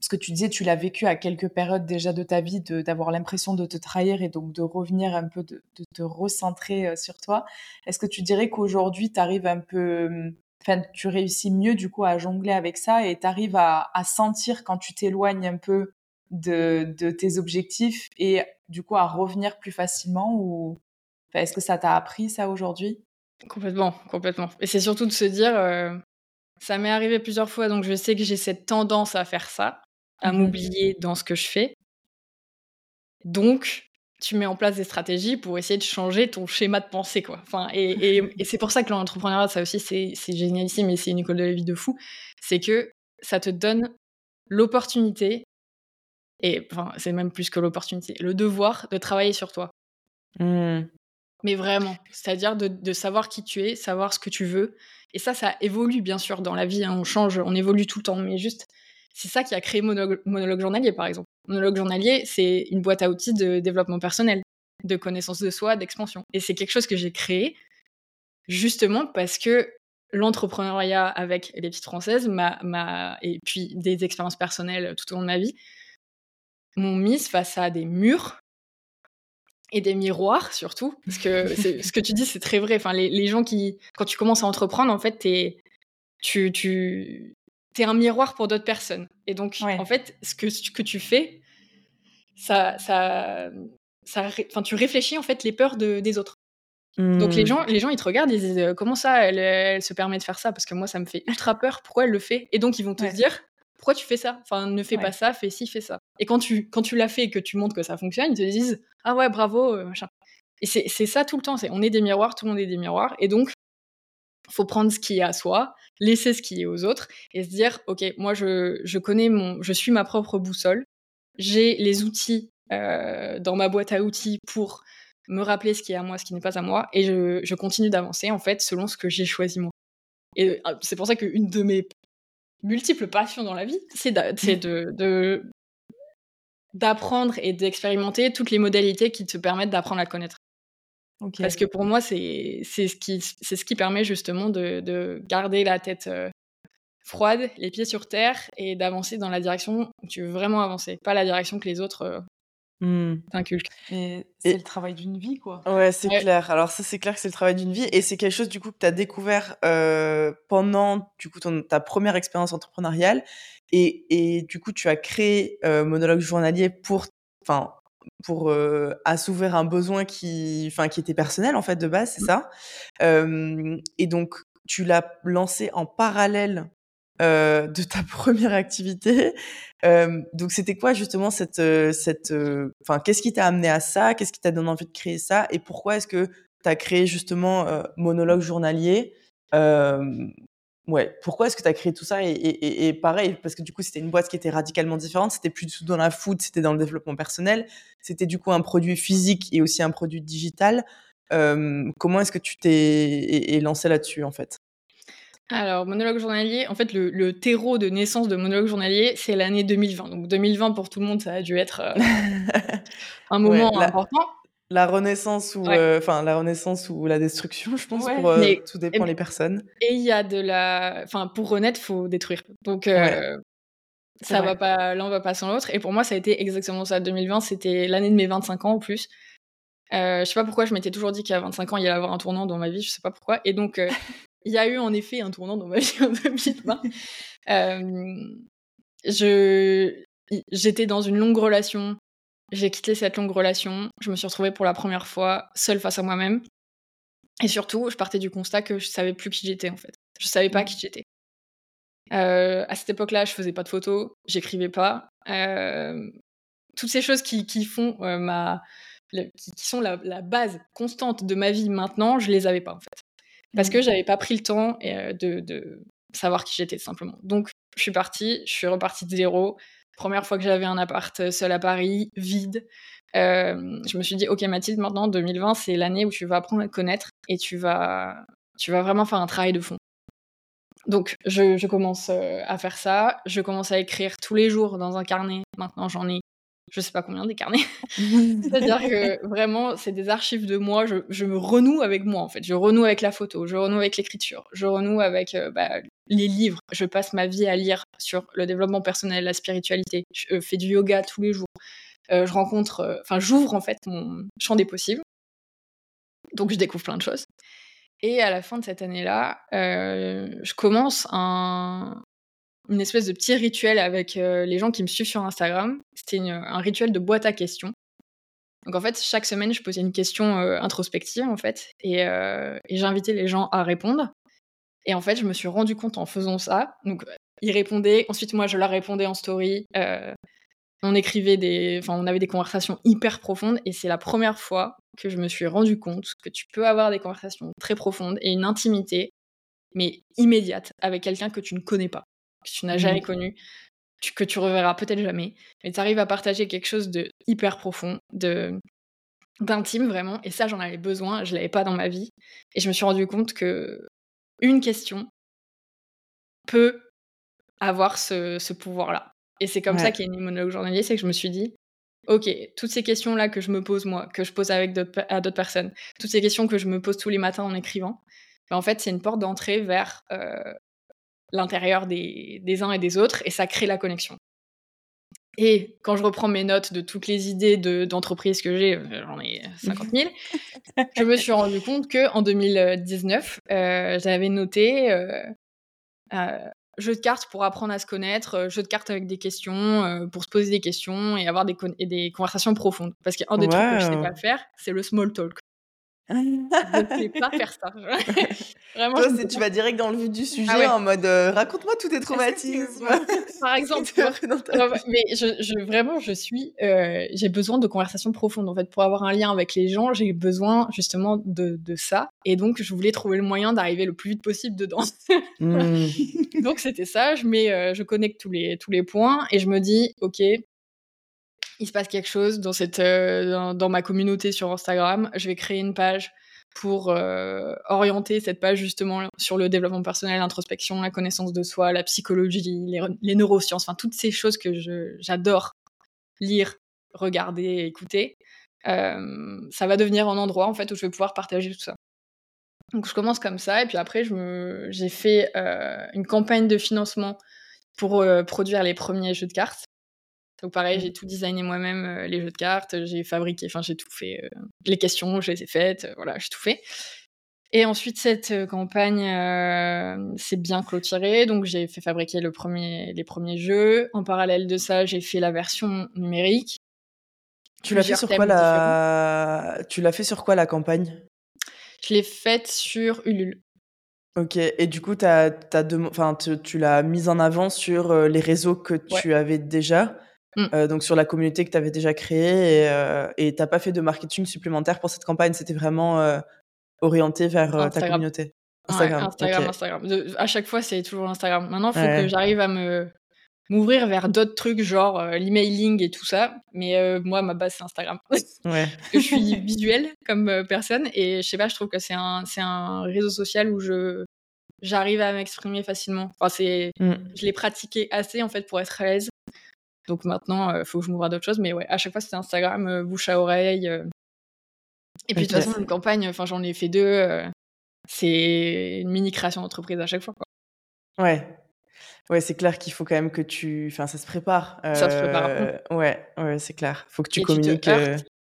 Speaker 3: ce que tu disais, tu l'as vécu à quelques périodes déjà de ta vie, d'avoir l'impression de te trahir et donc de revenir un peu, de, te recentrer euh, sur toi. Est-ce que tu dirais qu'aujourd'hui, tu arrives un peu, hum, enfin, tu réussis mieux du coup à jongler avec ça et tu arrives à, sentir quand tu t'éloignes un peu de, tes objectifs et du coup à revenir plus facilement ou est-ce que ça t'a appris ça aujourd'hui?
Speaker 2: Complètement, complètement. Et c'est surtout de se dire, euh, ça m'est arrivé plusieurs fois, donc je sais que j'ai cette tendance à faire ça à mmh m'oublier dans ce que je fais. Donc, tu mets en place des stratégies pour essayer de changer ton schéma de pensée, quoi. Enfin, et, et, c'est pour ça que l'entrepreneuriat, ça aussi, c'est, c'est génialissime mais c'est une école de la vie de fou. C'est que ça te donne l'opportunité, et enfin, c'est même plus que l'opportunité, le devoir de travailler sur toi. Mmh. Mais vraiment, c'est-à-dire de, de, savoir qui tu es, savoir ce que tu veux. Et ça, ça évolue bien sûr dans la vie, hein. on change, on évolue tout le temps, mais juste, c'est ça qui a créé Monologue, Monologue Journalier, par exemple. Monologue Journalier, c'est une boîte à outils de développement personnel, de connaissance de soi, d'expansion. Et c'est quelque chose que j'ai créé justement parce que l'entrepreneuriat avec les petites françaises m'a, et puis des expériences personnelles tout au long de ma vie m'ont mise face à des murs et des miroirs surtout parce que ce que tu dis c'est très vrai enfin les, gens qui quand tu commences à entreprendre en fait tu tu t'es un miroir pour d'autres personnes. Et donc, en fait, ce que, ce que tu fais, ça, ça, ça, enfin, tu réfléchis en fait les peurs de, des autres. Donc les mmh. gens, les gens, ils te regardent, ils disent comment ça, elle, elle, se permet de faire ça? Parce que moi, ça me fait ultra peur. Pourquoi elle le fait? Et donc ils vont te dire pourquoi tu fais ça? Enfin, ne fais pas ça, fais ci, fais ça. Et quand tu, quand tu l'as fait et que tu montres que ça fonctionne, ils te disent ah ouais, bravo, euh, machin. Et c'est ça tout le temps. C'est on est des miroirs, tout le monde est des miroirs. Et donc faut prendre ce qui est à soi, laisser ce qui est aux autres et se dire ok moi je, je connais mon je suis ma propre boussole. J'ai les outils euh, dans ma boîte à outils pour me rappeler ce qui est à moi ce qui n'est pas à moi et je, je continue d'avancer en fait selon ce que j'ai choisi moi. Et euh, c'est pour ça qu'une de mes multiples passions dans la vie c'est d'apprendre et d'expérimenter toutes les modalités qui te permettent d'apprendre à te connaître parce que pour moi, c'est ce, qui, ce qui permet justement de, de garder la tête euh, froide, les pieds sur terre et d'avancer dans la direction où tu veux vraiment avancer, pas la direction que les autres euh, mmh. t'inculquent.
Speaker 3: c'est le travail d'une vie, quoi.
Speaker 1: Ouais, c'est clair. Alors ça, c'est clair que c'est le travail d'une vie et c'est quelque chose du coup que tu as découvert euh, pendant du coup ton, ta première expérience entrepreneuriale et, et, du coup tu as créé Monologue journalier pour, enfin pour euh, assouvir un besoin qui, enfin, qui était personnel en fait de base, c'est mmh. ça. et donc tu l'as lancé en parallèle euh, de ta première activité. donc c'était quoi justement cette, euh, cette, enfin, qu'est-ce qui t'a amené à ça? Qu'est-ce qui t'a donné envie de créer ça? Et pourquoi est-ce que tu as créé justement monologue journalier? Ouais, pourquoi est-ce que tu as créé tout ça et, pareil, parce que du coup, c'était une boîte qui était radicalement différente. C'était plus du tout dans la food, c'était dans le développement personnel. C'était du coup un produit physique et aussi un produit digital. comment est-ce que tu t'es lancé là-dessus, en fait?
Speaker 2: Alors, monologue journalier, en fait, le, terreau de naissance de monologue journalier, c'est l'année 2020. Donc, 2020, pour tout le monde, ça a dû être euh, un moment important
Speaker 1: la renaissance ou euh, enfin la renaissance ou la destruction je pense pour euh, tout dépend des personnes.
Speaker 2: et il y a de la enfin pour renaître faut détruire. Donc euh, ça va pas l'un va pas sans l'autre. Et pour moi ça a été exactement ça. 2020 c'était l'année de mes 25 ans en plus. Je sais pas pourquoi je m'étais toujours dit qu'à 25 ans il y allait avoir un tournant dans ma vie je sais pas pourquoi. Et donc il y a eu en effet un tournant dans ma vie en 2020 je j'étais dans une longue relation j'ai quitté cette longue relation, je me suis retrouvée pour la première fois seule face à moi-même. Et surtout, je partais du constat que je savais plus qui j'étais en fait. Je savais pas qui j'étais. Euh, à cette époque-là, je faisais pas de photos, j'écrivais pas. Euh, toutes ces choses qui, qui font euh, ma, qui, sont la, la, base constante de ma vie maintenant, je les avais pas en fait, parce mmh. que j'avais pas pris le temps de, de savoir qui j'étais simplement. Donc, je suis partie, je suis repartie de zéro. Première fois que j'avais un appart euh, seul à Paris, vide. Euh, je me suis dit, ok Mathilde, maintenant 2020, c'est l'année où tu vas apprendre à te connaître et tu vas, tu vas vraiment faire un travail de fond. Donc je, commence euh, à faire ça, je commence à écrire tous les jours dans un carnet. Maintenant j'en ai je sais pas combien des carnets. C'est-à-dire que vraiment, c'est des archives de moi. Je, je, me renoue avec moi, en fait. Je renoue avec la photo, je renoue avec l'écriture, je renoue avec bah, les livres. Je passe ma vie à lire sur le développement personnel, la spiritualité. Je euh, fais du yoga tous les jours. Euh, je rencontre, euh, enfin, j'ouvre en fait mon champ des possibles. Donc, je découvre plein de choses. Et à la fin de cette année-là, je commence un, une espèce de petit rituel avec les gens qui me suivent sur Instagram. C'était un rituel de boîte à questions. Donc en fait, chaque semaine, je posais une question introspective en fait, et j'invitais les gens à répondre. Et en fait, je me suis rendu compte en faisant ça. Donc, ils répondaient. Ensuite, moi, je leur répondais en story. Euh, On écrivait des, enfin, on avait des conversations hyper profondes et c'est la première fois que je me suis rendu compte que tu peux avoir des conversations très profondes et une intimité, mais immédiate, avec quelqu'un que tu ne connais pas, que tu n'as jamais mmh. connu, que tu reverras peut-être jamais, mais tu arrives à partager quelque chose de hyper profond, de d'intime vraiment, et ça j'en avais besoin, je l'avais pas dans ma vie, et je me suis rendu compte que une question peut avoir ce, pouvoir-là. Et c'est comme ça qu'il y a une monologue journalier, c'est que je me suis dit, ok, toutes ces questions-là que je me pose moi, que je pose avec d'autres, à d'autres personnes, toutes ces questions que je me pose tous les matins en écrivant, ben, en fait c'est une porte d'entrée vers euh, l'intérieur des, des uns et des autres, et ça crée la connexion. Et quand je reprends mes notes de toutes les idées d'entreprise que j'ai, euh, j'en ai 50 000, je me suis rendu compte qu'en 2019, euh, j'avais noté euh, jeu de cartes pour apprendre à se connaître, jeu de cartes avec des questions, pour se poser des questions et avoir des, des conversations profondes. Parce qu'un des trucs que je sais pas faire, c'est le small talk je ne sais pas faire ça.
Speaker 1: Vraiment. Toi, tu vas direct dans le vif du ah sujet en mode euh, raconte-moi tous tes traumatismes.
Speaker 2: Par exemple. mais je, vraiment, je suis. Euh, j'ai besoin de conversations profondes. En fait, pour avoir un lien avec les gens, j'ai besoin justement de, de, ça. Et donc, je voulais trouver le moyen d'arriver le plus vite possible dedans. Mmh. donc, c'était ça. Je, mets, euh, je connecte tous les, tous les points et je me dis, OK, il se passe quelque chose dans, cette, euh, dans, ma communauté sur Instagram, je vais créer une page pour euh, orienter cette page justement sur le développement personnel, l'introspection, la connaissance de soi, la psychologie, les, neurosciences, enfin toutes ces choses que j'adore lire, regarder, écouter. Euh, ça va devenir un endroit en fait où je vais pouvoir partager tout ça. Donc je commence comme ça et puis après j'ai fait une campagne de financement pour produire les premiers jeux de cartes. Donc pareil, mmh. j'ai tout designé moi-même, euh, les jeux de cartes, j'ai fabriqué, enfin j'ai tout fait, euh, les questions, je les ai faites, euh, voilà, j'ai tout fait. Et ensuite, cette campagne s'est bien clôturée, donc j'ai fait fabriquer le premier, les premiers jeux. En parallèle de ça, j'ai fait la version numérique.
Speaker 1: Tu l'as fait sur quoi la... Tu l'as fait sur quoi la campagne?
Speaker 2: Je l'ai faite sur Ulule.
Speaker 1: Ok, et du coup, as, as tu, tu l'as mise en avant sur les réseaux que tu avais déjà? Mmh. Euh, donc sur la communauté que tu avais déjà créée et euh, tu n'as pas fait de marketing supplémentaire pour cette campagne, c'était vraiment euh, orienté vers ta communauté.
Speaker 2: Instagram. Instagram, Instagram. à chaque fois, c'est toujours Instagram. Maintenant, il faut que j'arrive à me m'ouvrir vers d'autres trucs, genre l'emailing et tout ça. Mais moi, ma base, c'est Instagram. ouais. je suis visuelle comme personne et je sais pas, je trouve que c'est un, c'est un réseau social où je j'arrive à m'exprimer facilement. Enfin, c'est, mmh. je l'ai pratiqué assez en fait pour être à l'aise. Donc maintenant, il euh, faut que je m'ouvre à d'autres choses. Mais ouais, à chaque fois, c'était Instagram, euh, bouche à oreille. Euh. Et puis de toute façon, une campagne, enfin, j'en ai fait deux. c'est une mini création d'entreprise à chaque fois. Quoi.
Speaker 1: Ouais. Ouais, c'est clair qu'il faut quand même que tu. Enfin, ça se prépare.
Speaker 2: Ça se prépare.
Speaker 1: Ouais, ouais, c'est clair. Faut que tu communiques.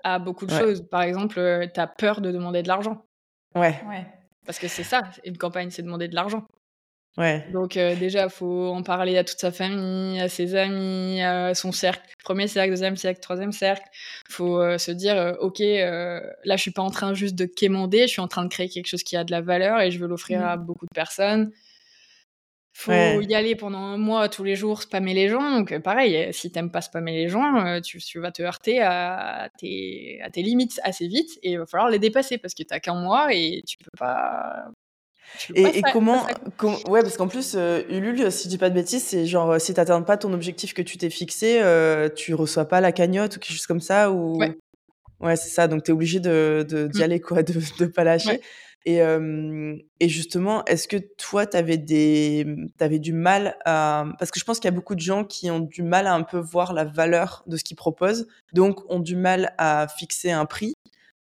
Speaker 2: à beaucoup de choses. Par exemple, tu as peur de demander de l'argent.
Speaker 1: Ouais.
Speaker 2: ouais. Parce que c'est ça, une campagne, c'est demander de l'argent.
Speaker 1: Ouais.
Speaker 2: Donc euh, déjà, faut en parler à toute sa famille, à ses amis, à son cercle, premier cercle, deuxième cercle, troisième cercle. Faut euh, se dire, euh, ok, là, je suis pas en train juste de quémander, je suis en train de créer quelque chose qui a de la valeur et je veux l'offrir à mmh. beaucoup de personnes. Faut y aller pendant un mois tous les jours, spammer les gens. Donc pareil, si t'aimes pas spammer les gens, tu, vas te heurter à tes, à tes limites assez vite et il va falloir les dépasser parce que t'as qu'un mois et tu peux pas
Speaker 1: et, comment, Ouais, parce qu'en plus, euh, Ulule, si je dis pas de bêtises, c'est genre, euh, si t'atteins pas ton objectif que tu t'es fixé, euh, tu reçois pas la cagnotte ou quelque chose comme ça ou...
Speaker 2: Ouais,
Speaker 1: ouais c'est ça. Donc, t'es obligé de, d'y mmh. aller, quoi, de, de pas lâcher. Et, et justement, est-ce que toi, t'avais des, t'avais du mal à, parce que je pense qu'il y a beaucoup de gens qui ont du mal à un peu voir la valeur de ce qu'ils proposent, donc ont du mal à fixer un prix,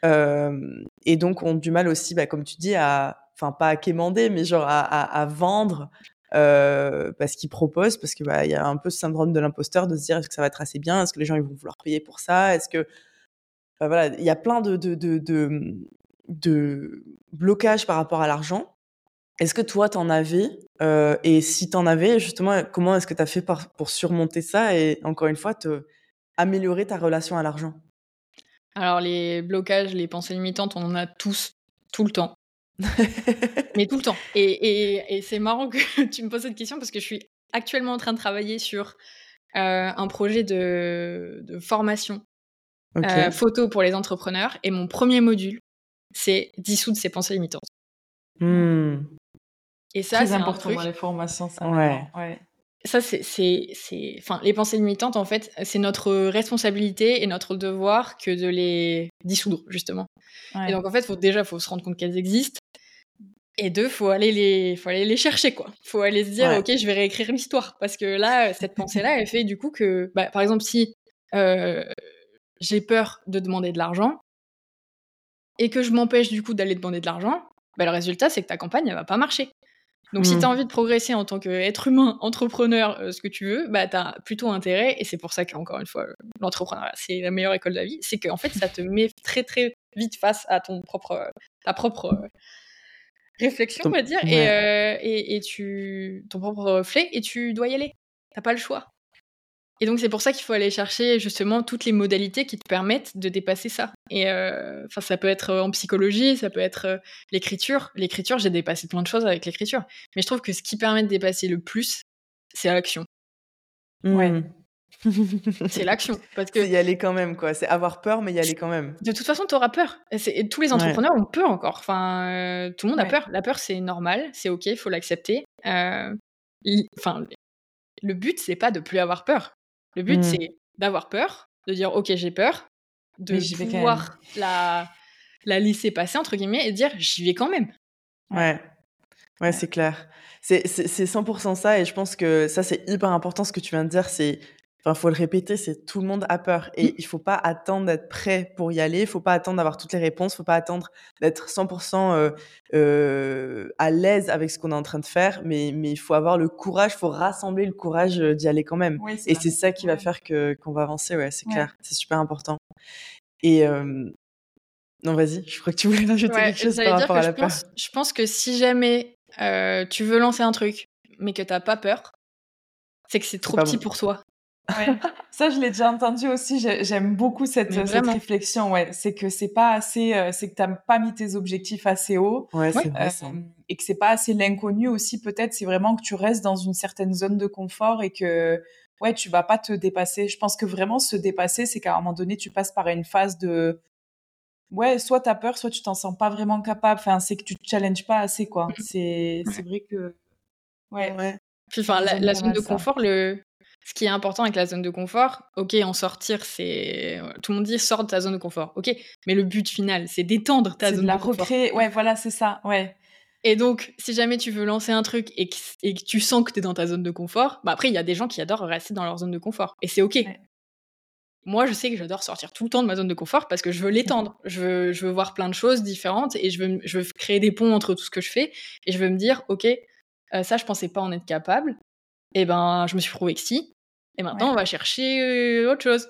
Speaker 1: et donc ont du mal aussi, bah, comme tu dis, à enfin pas à quémander, mais genre à, vendre euh, parce qu'ils proposent, parce que bah, y a un peu ce syndrome de l'imposteur de se dire est-ce que ça va être assez bien, est-ce que les gens vont vouloir payer pour ça, est-ce que voilà, il y a plein de de, de, de, blocages par rapport à l'argent. Est-ce que toi t'en avais euh, et si t'en avais justement comment est-ce que tu as fait pour surmonter ça et encore une fois te améliorer ta relation à l'argent?
Speaker 2: Alors les blocages, les pensées limitantes, on en a tous tout le temps. Mais tout le temps. Et, et, c'est marrant que tu me poses cette question parce que je suis actuellement en train de travailler sur un projet de, formation photo pour les entrepreneurs. Et mon premier module, c'est dissoudre ses pensées limitantes.
Speaker 1: Mmh.
Speaker 2: Et ça, c'est
Speaker 3: important
Speaker 2: dans
Speaker 3: les formations. Ça,
Speaker 2: ouais. Ça, c'est, enfin, les pensées limitantes, en fait, c'est notre responsabilité et notre devoir que de les dissoudre, justement. Et donc, en fait, faut, déjà, faut se rendre compte qu'elles existent. Et deux, faut aller les, faut aller les chercher, quoi. Faut aller se dire, ok, je vais réécrire l'histoire, parce que là, cette pensée-là, elle fait du coup que, bah, par exemple, si euh, j'ai peur de demander de l'argent et que je m'empêche du coup d'aller demander de l'argent, bah, le résultat, c'est que ta campagne, elle va pas marcher. Donc, si mmh. tu as envie de progresser en tant qu'être humain, entrepreneur, euh, ce que tu veux, bah, tu as plutôt intérêt, et c'est pour ça qu'encore une fois, l'entrepreneuriat, c'est la meilleure école de la vie, c'est qu'en fait, ça te met très, très vite face à ton propre, ta propre euh, réflexion, on va dire, euh, et, et, tu, ton propre reflet, et tu dois y aller. T'as pas le choix. Et donc, c'est pour ça qu'il faut aller chercher justement toutes les modalités qui te permettent de dépasser ça. Et euh, enfin, ça peut être euh, en psychologie, ça peut être euh, l'écriture. L'écriture, j'ai dépassé plein de choses avec l'écriture. Mais je trouve que ce qui permet de dépasser le plus, c'est l'action.
Speaker 1: Ouais.
Speaker 2: Mmh. c'est l'action. Parce que
Speaker 1: y aller quand même, quoi. C'est avoir peur, mais y aller quand même.
Speaker 2: De toute façon, tu auras peur. Et, tous les entrepreneurs ont peur encore. Enfin, tout le monde a peur. La peur, c'est normal, c'est ok, il faut l'accepter. Enfin, le but, c'est pas de plus avoir peur. Le but, mmh. c'est d'avoir peur, de dire ok, j'ai peur, de pouvoir la, la laisser passer, entre guillemets, et dire j'y vais quand même.
Speaker 1: Ouais, ouais, c'est clair. C'est 100% ça, et je pense que ça, c'est hyper important ce que tu viens de dire. C'est Enfin, faut le répéter, c'est tout le monde a peur et mmh. il faut pas attendre d'être prêt pour y aller. Il faut pas attendre d'avoir toutes les réponses. Il faut pas attendre d'être 100% euh, euh, à l'aise avec ce qu'on est en train de faire. Mais mais il faut avoir le courage. Il faut rassembler le courage euh, d'y aller quand même. et c'est ça qui va faire que qu'on va avancer. Ouais, c'est clair. C'est super important. Et non, vas-y. Je crois que tu voulais rajouter quelque chose par rapport à la peur.
Speaker 2: je pense que si jamais tu veux lancer un truc, mais que t'as pas peur, c'est que c'est trop petit pour toi.
Speaker 3: Ouais. Ça, je l'ai déjà entendu aussi. J'aime beaucoup cette, cette réflexion. Ouais, c'est que c'est pas assez, euh, c'est que t'as pas mis tes objectifs assez haut.
Speaker 1: Ouais, c'est vrai.
Speaker 3: Euh, et que c'est pas assez l'inconnu aussi. Peut-être, c'est vraiment que tu restes dans une certaine zone de confort et que ouais, tu vas pas te dépasser. Je pense que vraiment se dépasser, c'est qu'à un moment donné, tu passes par une phase de ouais, soit t'as peur, soit tu t'en sens pas vraiment capable. Enfin, c'est que tu te challenges pas assez, quoi. Mmh. C'est, c'est vrai que ouais.
Speaker 2: ouais. enfin, la, zone de confort, le, ce qui est important avec la zone de confort, ok, en sortir, c'est. Tout le monde dit sors de ta zone de confort, ok, mais le but final, c'est d'étendre ta zone de, la recréer.
Speaker 3: Ouais, voilà, c'est ça, ouais.
Speaker 2: Et donc, si jamais tu veux lancer un truc et que, tu sens que tu es dans ta zone de confort, bah après, il y a des gens qui adorent rester dans leur zone de confort. Et c'est ok. Moi, je sais que j'adore sortir tout le temps de ma zone de confort parce que je veux l'étendre. Je veux, je veux voir plein de choses différentes et je veux, je veux créer des ponts entre tout ce que je fais. Et je veux me dire, ok, euh, ça, je pensais pas en être capable et eh ben je me suis prouvé que si. Et maintenant, on va chercher euh, autre chose.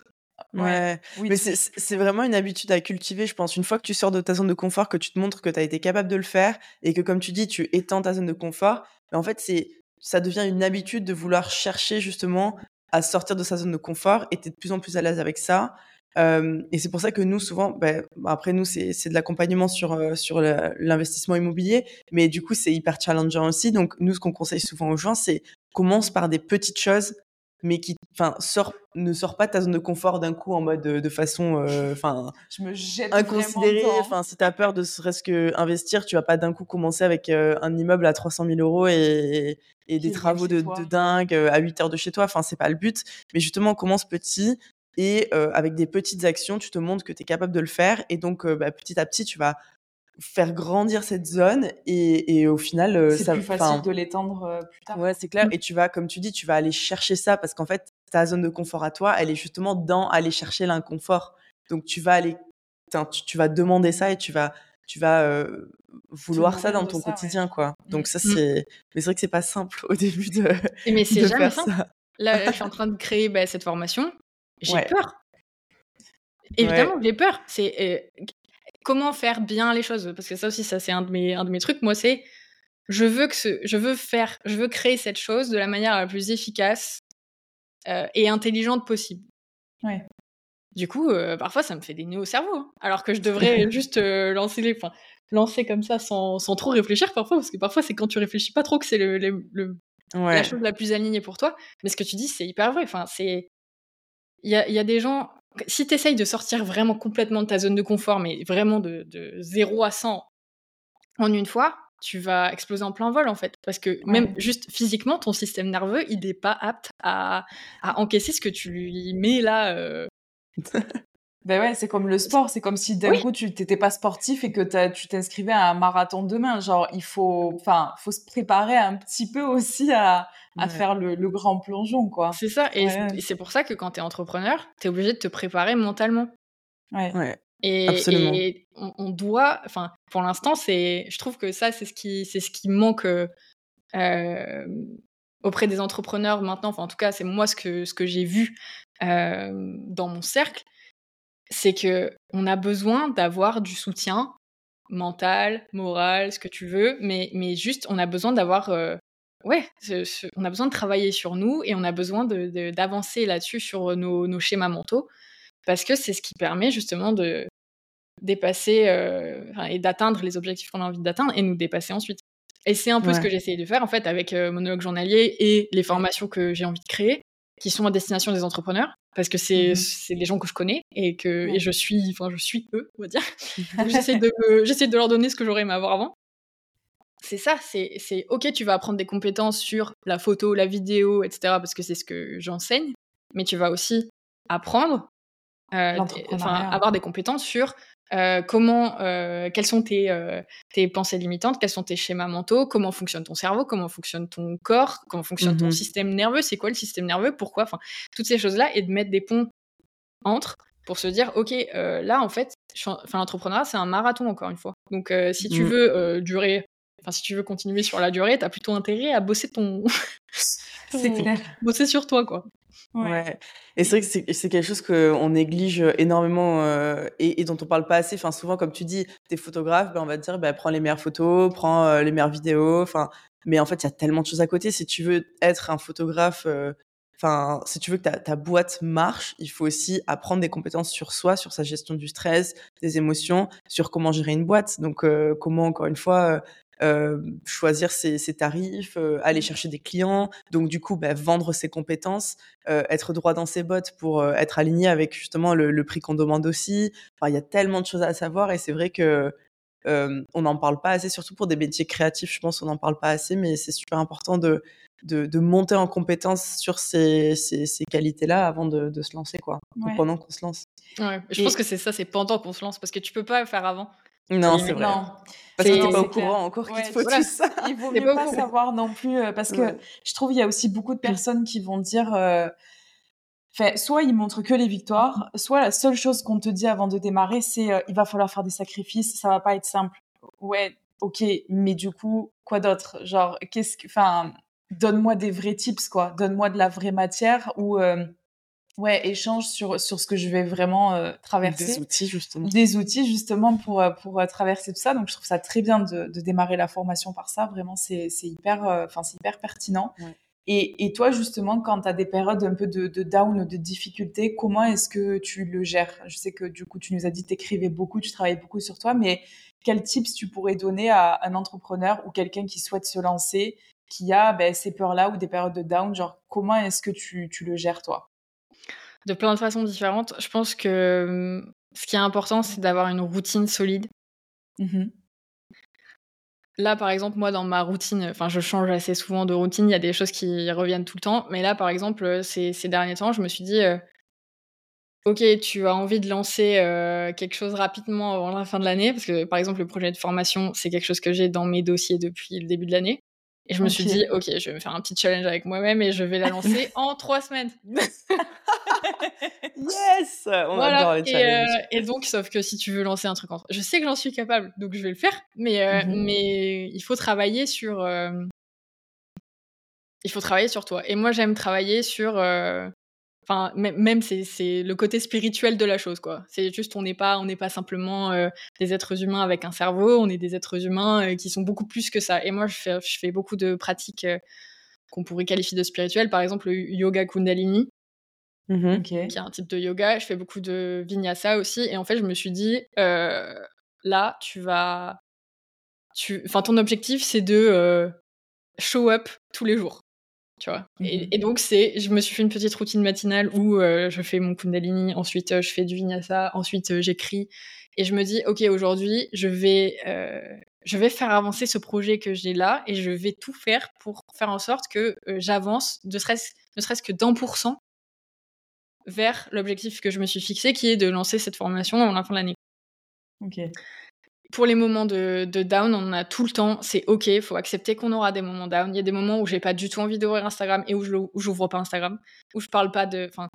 Speaker 1: Ouais, mais c'est vraiment une habitude à cultiver, je pense. Une fois que tu sors de ta zone de confort, que tu te montres que tu as été capable de le faire et que, comme tu dis, tu étends ta zone de confort, en fait, c'est ça devient une habitude de vouloir chercher justement à sortir de sa zone de confort et tu es de plus en plus à l'aise avec ça. et c'est pour ça que nous, souvent, ben, après nous, c'est de l'accompagnement sur, euh, sur l'investissement immobilier, mais du coup, c'est hyper challengeant aussi. Donc, nous, ce qu'on conseille souvent aux gens, c'est commence par des petites choses, mais qui, enfin, sort, ne sort pas de ta zone de confort d'un coup en mode de façon, euh, enfin,
Speaker 3: je me jette
Speaker 1: inconsidérée. Enfin, si t'as peur de serait-ce que investir, tu vas pas d'un coup commencer avec euh, un immeuble à 300 000 euros et, et des travaux de, de, dingue euh, à 8 heures de chez toi. Enfin, c'est pas le but. Mais justement, commence petit et avec des petites actions, tu te montres que tu es capable de le faire. Et donc, bah, petit à petit, tu vas faire grandir cette zone et, et au final
Speaker 3: euh, c'est plus facile de l'étendre euh, plus tard.
Speaker 1: Ouais c'est clair. Et tu vas comme tu dis tu vas aller chercher ça parce qu'en fait ta zone de confort à toi elle est justement dans aller chercher l'inconfort. Donc tu vas aller tu, tu, vas demander ça et tu vas tu vas euh, vouloir ça dans ton quotidien quoi. Donc ça mmh. c'est mais c'est vrai que c'est pas simple au début de
Speaker 2: mais c'est jamais simple. là je suis en train de créer bah, cette formation. J'ai peur. Évidemment, j'ai peur. C'est comment faire bien les choses Parce que ça aussi, ça c'est un de mes, un de mes trucs. Moi, c'est je veux que ce, je veux faire, je veux créer cette chose de la manière la plus efficace euh, et intelligente possible.
Speaker 3: Ouais.
Speaker 2: Du coup, euh, parfois, ça me fait des nœuds au cerveau. Hein. alors que je devrais juste euh, lancer les, enfin, lancer comme ça sans, sans, trop réfléchir parfois, parce que parfois c'est quand tu réfléchis pas trop que c'est le, le, la chose la plus alignée pour toi. Mais ce que tu dis, c'est hyper vrai. Enfin, c'est il y a, y a, des gens. Si tu essayes de sortir vraiment complètement de ta zone de confort, mais vraiment de, de 0 à 100 en une fois, tu vas exploser en plein vol en fait. Parce que même juste physiquement, ton système nerveux, il n'est pas apte à, à, encaisser ce que tu lui mets là. Euh...
Speaker 3: Ben ouais, c'est comme le sport. C'est comme si d'un coup tu t'étais pas sportif et que tu t'inscrivais à un marathon demain. Genre, il faut, enfin, faut se préparer un petit peu aussi à, à faire le, le, grand plongeon, quoi.
Speaker 2: C'est ça. Et c'est pour ça que quand tu es entrepreneur, tu es obligé de te préparer mentalement.
Speaker 3: Ouais.
Speaker 1: ouais.
Speaker 2: Et,
Speaker 1: Absolument.
Speaker 2: et on, doit, enfin, pour l'instant, c'est, je trouve que ça, c'est ce qui, c'est ce qui manque euh, auprès des entrepreneurs maintenant. Enfin, en tout cas, c'est moi ce que, ce que j'ai vu euh, dans mon cercle, c'est que on a besoin d'avoir du soutien mental, moral, ce que tu veux, mais, mais juste, on a besoin d'avoir, euh, ouais, on a besoin de travailler sur nous et on a besoin d'avancer là-dessus sur nos, nos schémas mentaux parce que c'est ce qui permet justement de dépasser euh, et d'atteindre les objectifs qu'on a envie d'atteindre et nous dépasser ensuite. Et c'est un peu ce que j'essaye de faire en fait avec euh, Monologue Journalier et les formations que j'ai envie de créer, qui sont à destination des entrepreneurs, parce que c'est mmh des gens que je connais et que et je suis, enfin je suis eux, on va dire. j'essaie de j'essaie de leur donner ce que j'aurais aimé avoir avant. C'est ça, c'est ok, tu vas apprendre des compétences sur la photo, la vidéo, etc. parce que c'est ce que j'enseigne, mais tu vas aussi apprendre euh, avoir des compétences sur euh, comment, euh, quelles sont tes, tes, pensées limitantes, quels sont tes schémas mentaux, comment fonctionne ton cerveau, comment fonctionne ton corps, comment fonctionne ton mmh système nerveux, c'est quoi le système nerveux, pourquoi, enfin, toutes ces choses-là, et de mettre des ponts entre pour se dire, ok, là, en fait, enfin, l'entrepreneuriat, c'est un marathon, encore une fois. Donc, si tu mmh. veux durer, enfin, si tu veux continuer sur la durée, tu as plutôt intérêt à bosser ton...
Speaker 3: c'est clair.
Speaker 2: Bosser sur toi, quoi.
Speaker 1: Ouais. Et c'est vrai que c'est quelque chose qu'on néglige énormément euh, et, et, dont on parle pas assez. Enfin, souvent, comme tu dis, t'es photographe, ben, on va te dire, ben, prends les meilleures photos, prends euh, les meilleures vidéos. Enfin, mais en fait, il y a tellement de choses à côté. Si tu veux être un photographe, euh, enfin, si tu veux que ta, ta, boîte marche, il faut aussi apprendre des compétences sur soi, sur sa gestion du stress, des émotions, sur comment gérer une boîte. Donc, comment, encore une fois, euh, choisir ses, ses tarifs, euh, aller chercher des clients, donc du coup bah, vendre ses compétences, euh, être droit dans ses bottes pour être aligné avec justement le, le prix qu'on demande aussi. Enfin, il y a tellement de choses à savoir et c'est vrai que on n'en parle pas assez, surtout pour des métiers créatifs. Je pense qu'on n'en parle pas assez, mais c'est super important de, de, de, monter en compétence sur ces, ces, ces qualités-là avant de, de, se lancer, quoi. Ouais. pendant qu'on se lance.
Speaker 2: Ouais, je et... pense que c'est ça, c'est pendant qu'on se lance, parce que tu peux pas faire avant.
Speaker 1: Non, c'est vrai. Non. Parce que t'es pas au courant encore qu'il te faut voilà. tout ça.
Speaker 3: Il vaut mieux pas, pas savoir non plus, euh, parce que ouais. je trouve il y a aussi beaucoup de personnes qui vont dire, euh, fait, soit ils montrent que les victoires, soit la seule chose qu'on te dit avant de démarrer, c'est euh, il va falloir faire des sacrifices, ça va pas être simple. Ouais, ok, mais du coup, quoi d'autre? Genre, qu'est-ce que, enfin, donne-moi des vrais tips, quoi. Donne-moi de la vraie matière ou euh, ouais, échange sur, sur ce que je vais vraiment euh, traverser.
Speaker 1: Des outils, justement.
Speaker 3: Des outils, justement, pour, pour euh, traverser tout ça. Donc, je trouve ça très bien de, de démarrer la formation par ça. Vraiment, c'est hyper, enfin, c'est hyper pertinent.
Speaker 1: Ouais.
Speaker 3: Et, et, toi, justement, quand tu as des périodes un peu de, de down ou de difficulté, comment est-ce que tu le gères? Je sais que du coup, tu nous as dit que tu écrivais beaucoup, tu travaillais beaucoup sur toi, mais quels tips tu pourrais donner à un entrepreneur ou quelqu'un qui souhaite se lancer, qui a ben, ces peurs-là ou des périodes de down? Genre, comment est-ce que tu, tu le gères, toi?
Speaker 2: De plein de façons différentes. Je pense que ce qui est important, c'est d'avoir une routine solide.
Speaker 3: Mmh.
Speaker 2: Là, par exemple, moi, dans ma routine, enfin, je change assez souvent de routine. Il y a des choses qui reviennent tout le temps. Mais là, par exemple, ces, ces derniers temps, je me suis dit, euh, ok, tu as envie de lancer euh, quelque chose rapidement avant la fin de l'année, parce que, par exemple, le projet de formation, c'est quelque chose que j'ai dans mes dossiers depuis le début de l'année. Et je me suis dit, ok, je vais me faire un petit challenge avec moi-même et je vais la lancer en trois semaines.
Speaker 1: yes On voilà. adore les challenges.
Speaker 2: Et, euh, et, donc, sauf que si tu veux lancer un truc en... Je sais que j'en suis capable, donc je vais le faire. Mais, euh, mm -hmm. mais il faut travailler sur... Euh... Il faut travailler sur toi. Et moi, j'aime travailler sur... Enfin, même c'est le côté spirituel de la chose, quoi. C'est juste, on n'est pas, on n'est pas simplement euh, des êtres humains avec un cerveau, on est des êtres humains euh, qui sont beaucoup plus que ça. Et moi, je fais, je fais beaucoup de pratiques euh, qu'on pourrait qualifier de spirituelles, par exemple le yoga Kundalini,
Speaker 3: mmh, okay.
Speaker 2: qui est un type de yoga. Je fais beaucoup de vinyasa aussi. Et en fait, je me suis dit, là, tu vas, tu, enfin, ton objectif, c'est de show up tous les jours. Tu vois. Et, donc, c'est, je me suis fait une petite routine matinale où je fais mon Kundalini, ensuite je fais du Vinyasa, ensuite j'écris. Et je me dis, OK, aujourd'hui, je vais, je vais faire avancer ce projet que j'ai là et je vais tout faire pour faire en sorte que j'avance, ne serait-ce, ne serait-ce que d'un pour cent vers l'objectif que je me suis fixé, qui est de lancer cette formation avant la fin de l'année.
Speaker 3: Ok
Speaker 2: pour les moments de, down, on en a tout le temps. C'est ok, il faut accepter qu'on aura des moments down. Il y a des moments où j'ai pas du tout envie d'ouvrir Instagram et où je n'ouvre pas Instagram, où je parle pas de. Enfin,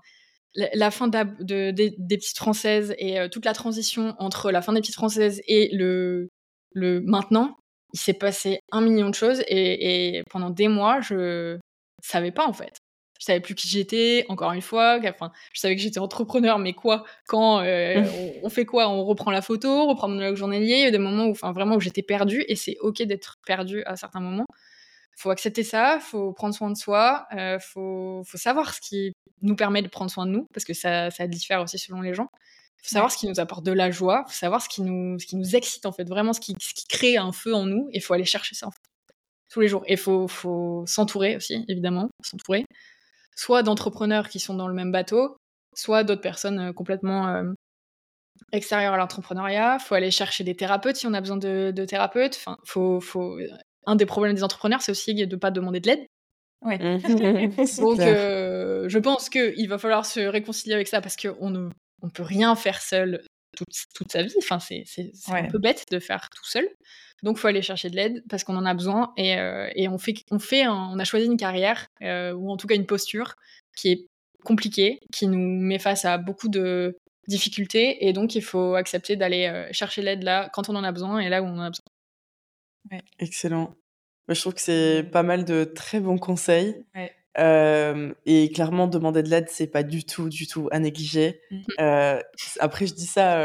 Speaker 2: la, fin de, des, petites françaises et euh, toute la transition entre la fin des petites françaises et le, le maintenant, il s'est passé un million de choses et, et pendant des mois, je savais pas en fait je savais plus qui j'étais, encore une fois. Enfin, je savais que j'étais entrepreneur, mais quoi Quand euh, on, fait quoi? On reprend la photo, on reprend mon monologue journalier. Il y a des moments où, enfin, vraiment où j'étais perdue, et c'est ok d'être perdue à certains moments. Faut accepter ça, faut prendre soin de soi, euh, faut, faut savoir ce qui nous permet de prendre soin de nous, parce que ça, ça diffère aussi selon les gens. Faut savoir ce qui nous apporte de la joie, faut savoir ce qui nous, ce qui nous excite en fait, vraiment ce qui, ce qui crée un feu en nous, et faut aller chercher ça en fait tous les jours. Et faut, faut s'entourer aussi, évidemment, s'entourer soit d'entrepreneurs qui sont dans le même bateau, soit d'autres personnes euh, complètement euh, extérieures à l'entrepreneuriat. Il faut aller chercher des thérapeutes si on a besoin de, thérapeutes. Enfin, faut, faut... Un des problèmes des entrepreneurs, c'est aussi de ne pas demander de l'aide.
Speaker 3: Ouais.
Speaker 2: Donc, euh, je pense qu'il va falloir se réconcilier avec ça parce qu'on ne on peut rien faire seul toute, toute sa vie. Enfin, c'est un peu bête de faire tout seul. Donc, faut aller chercher de l'aide parce qu'on en a besoin et, euh, et on fait, on fait, on a choisi une carrière euh, ou en tout cas une posture qui est compliquée, qui nous met face à beaucoup de difficultés et donc il faut accepter d'aller euh, chercher l'aide là quand on en a besoin et là où on en a besoin.
Speaker 1: Excellent. Bah, je trouve que c'est pas mal de très bons conseils. Et clairement, demander de l'aide, c'est pas du tout, du tout à négliger. Mmh. après, je dis ça,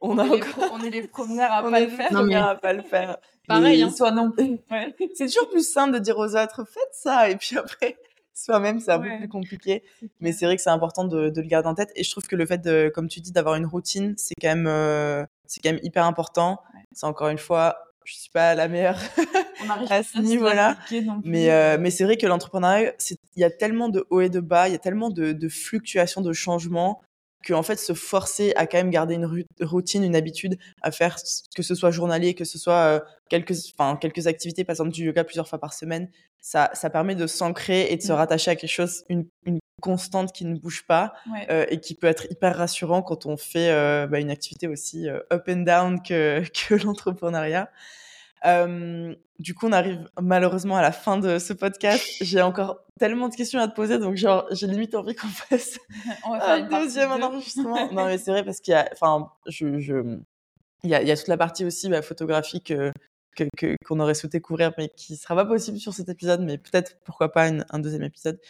Speaker 3: on, a est encore... on est les premières à pas le faire.
Speaker 1: Non, mais... à pas le faire.
Speaker 3: Pareil, hein. Soit non
Speaker 1: c'est toujours plus simple de dire aux autres, faites ça, et puis après, soi-même, c'est un peu plus compliqué. Mais c'est vrai que c'est important de, de, le garder en tête. Et je trouve que le fait, de, comme tu dis, d'avoir une routine, c'est quand même, c'est quand même hyper important. C'est encore une fois je suis pas la meilleure à ce niveau-là. Mais, euh, mais c'est vrai que l'entrepreneuriat, il y a tellement de hauts et de bas, il y a tellement de, de fluctuations, de changements, que en fait, se forcer à quand même garder une routine, une habitude, à faire que ce soit journalier, que ce soit euh, quelques, enfin, quelques activités, par exemple du yoga plusieurs fois par semaine, ça, ça permet de s'ancrer et de se mmh. rattacher à quelque chose, une, une constante qui ne bouge pas euh, et qui peut être hyper rassurant quand on fait euh, bah, une activité aussi euh, up and down que, que l'entrepreneuriat. du coup, on arrive malheureusement à la fin de ce podcast. J'ai encore tellement de questions à te poser, donc genre j'ai limite envie qu'on fasse un deuxième enregistrement. non, mais c'est vrai parce qu'il y a, enfin, je, je, il y a, il y a toute la partie aussi bah, photographique qu'on aurait souhaité couvrir, mais qui sera pas possible sur cet épisode, mais peut-être pourquoi pas un deuxième épisode.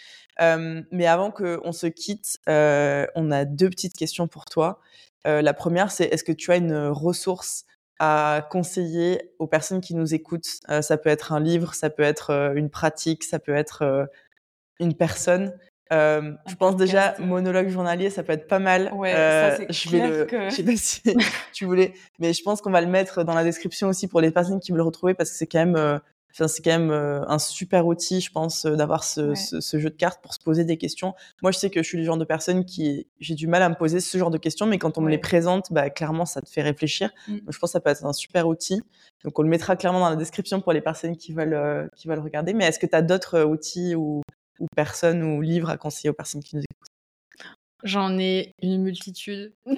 Speaker 1: Euh, mais avant qu'on se quitte, euh, on a deux petites questions pour toi. Euh, la première, c'est est-ce que tu as une ressource à conseiller aux personnes qui nous écoutent? Ça peut être un livre, ça peut être une pratique, ça peut être une personne euh, je pense déjà monologue journalier, ça peut être pas mal.
Speaker 3: Ouais, euh, ça, je vais le,
Speaker 1: je sais pas si tu voulais, mais je pense qu'on va le mettre dans la description aussi pour les personnes qui veulent le retrouver parce que c'est quand même, euh, c'est quand même euh, un super outil, je pense, d'avoir ce, ce, ce, jeu de cartes pour se poser des questions. Moi, je sais que je suis le genre de personne qui, j'ai du mal à me poser ce genre de questions, mais quand on me les présente, bah, clairement, ça te fait réfléchir. Mm. Donc, je pense que ça peut être un super outil. Donc, on le mettra clairement dans la description pour les personnes qui veulent, qui veulent regarder. Mais est-ce que tu as d'autres outils ou ou personnes ou livres à conseiller aux personnes qui nous écoutent?
Speaker 2: J'en ai une multitude.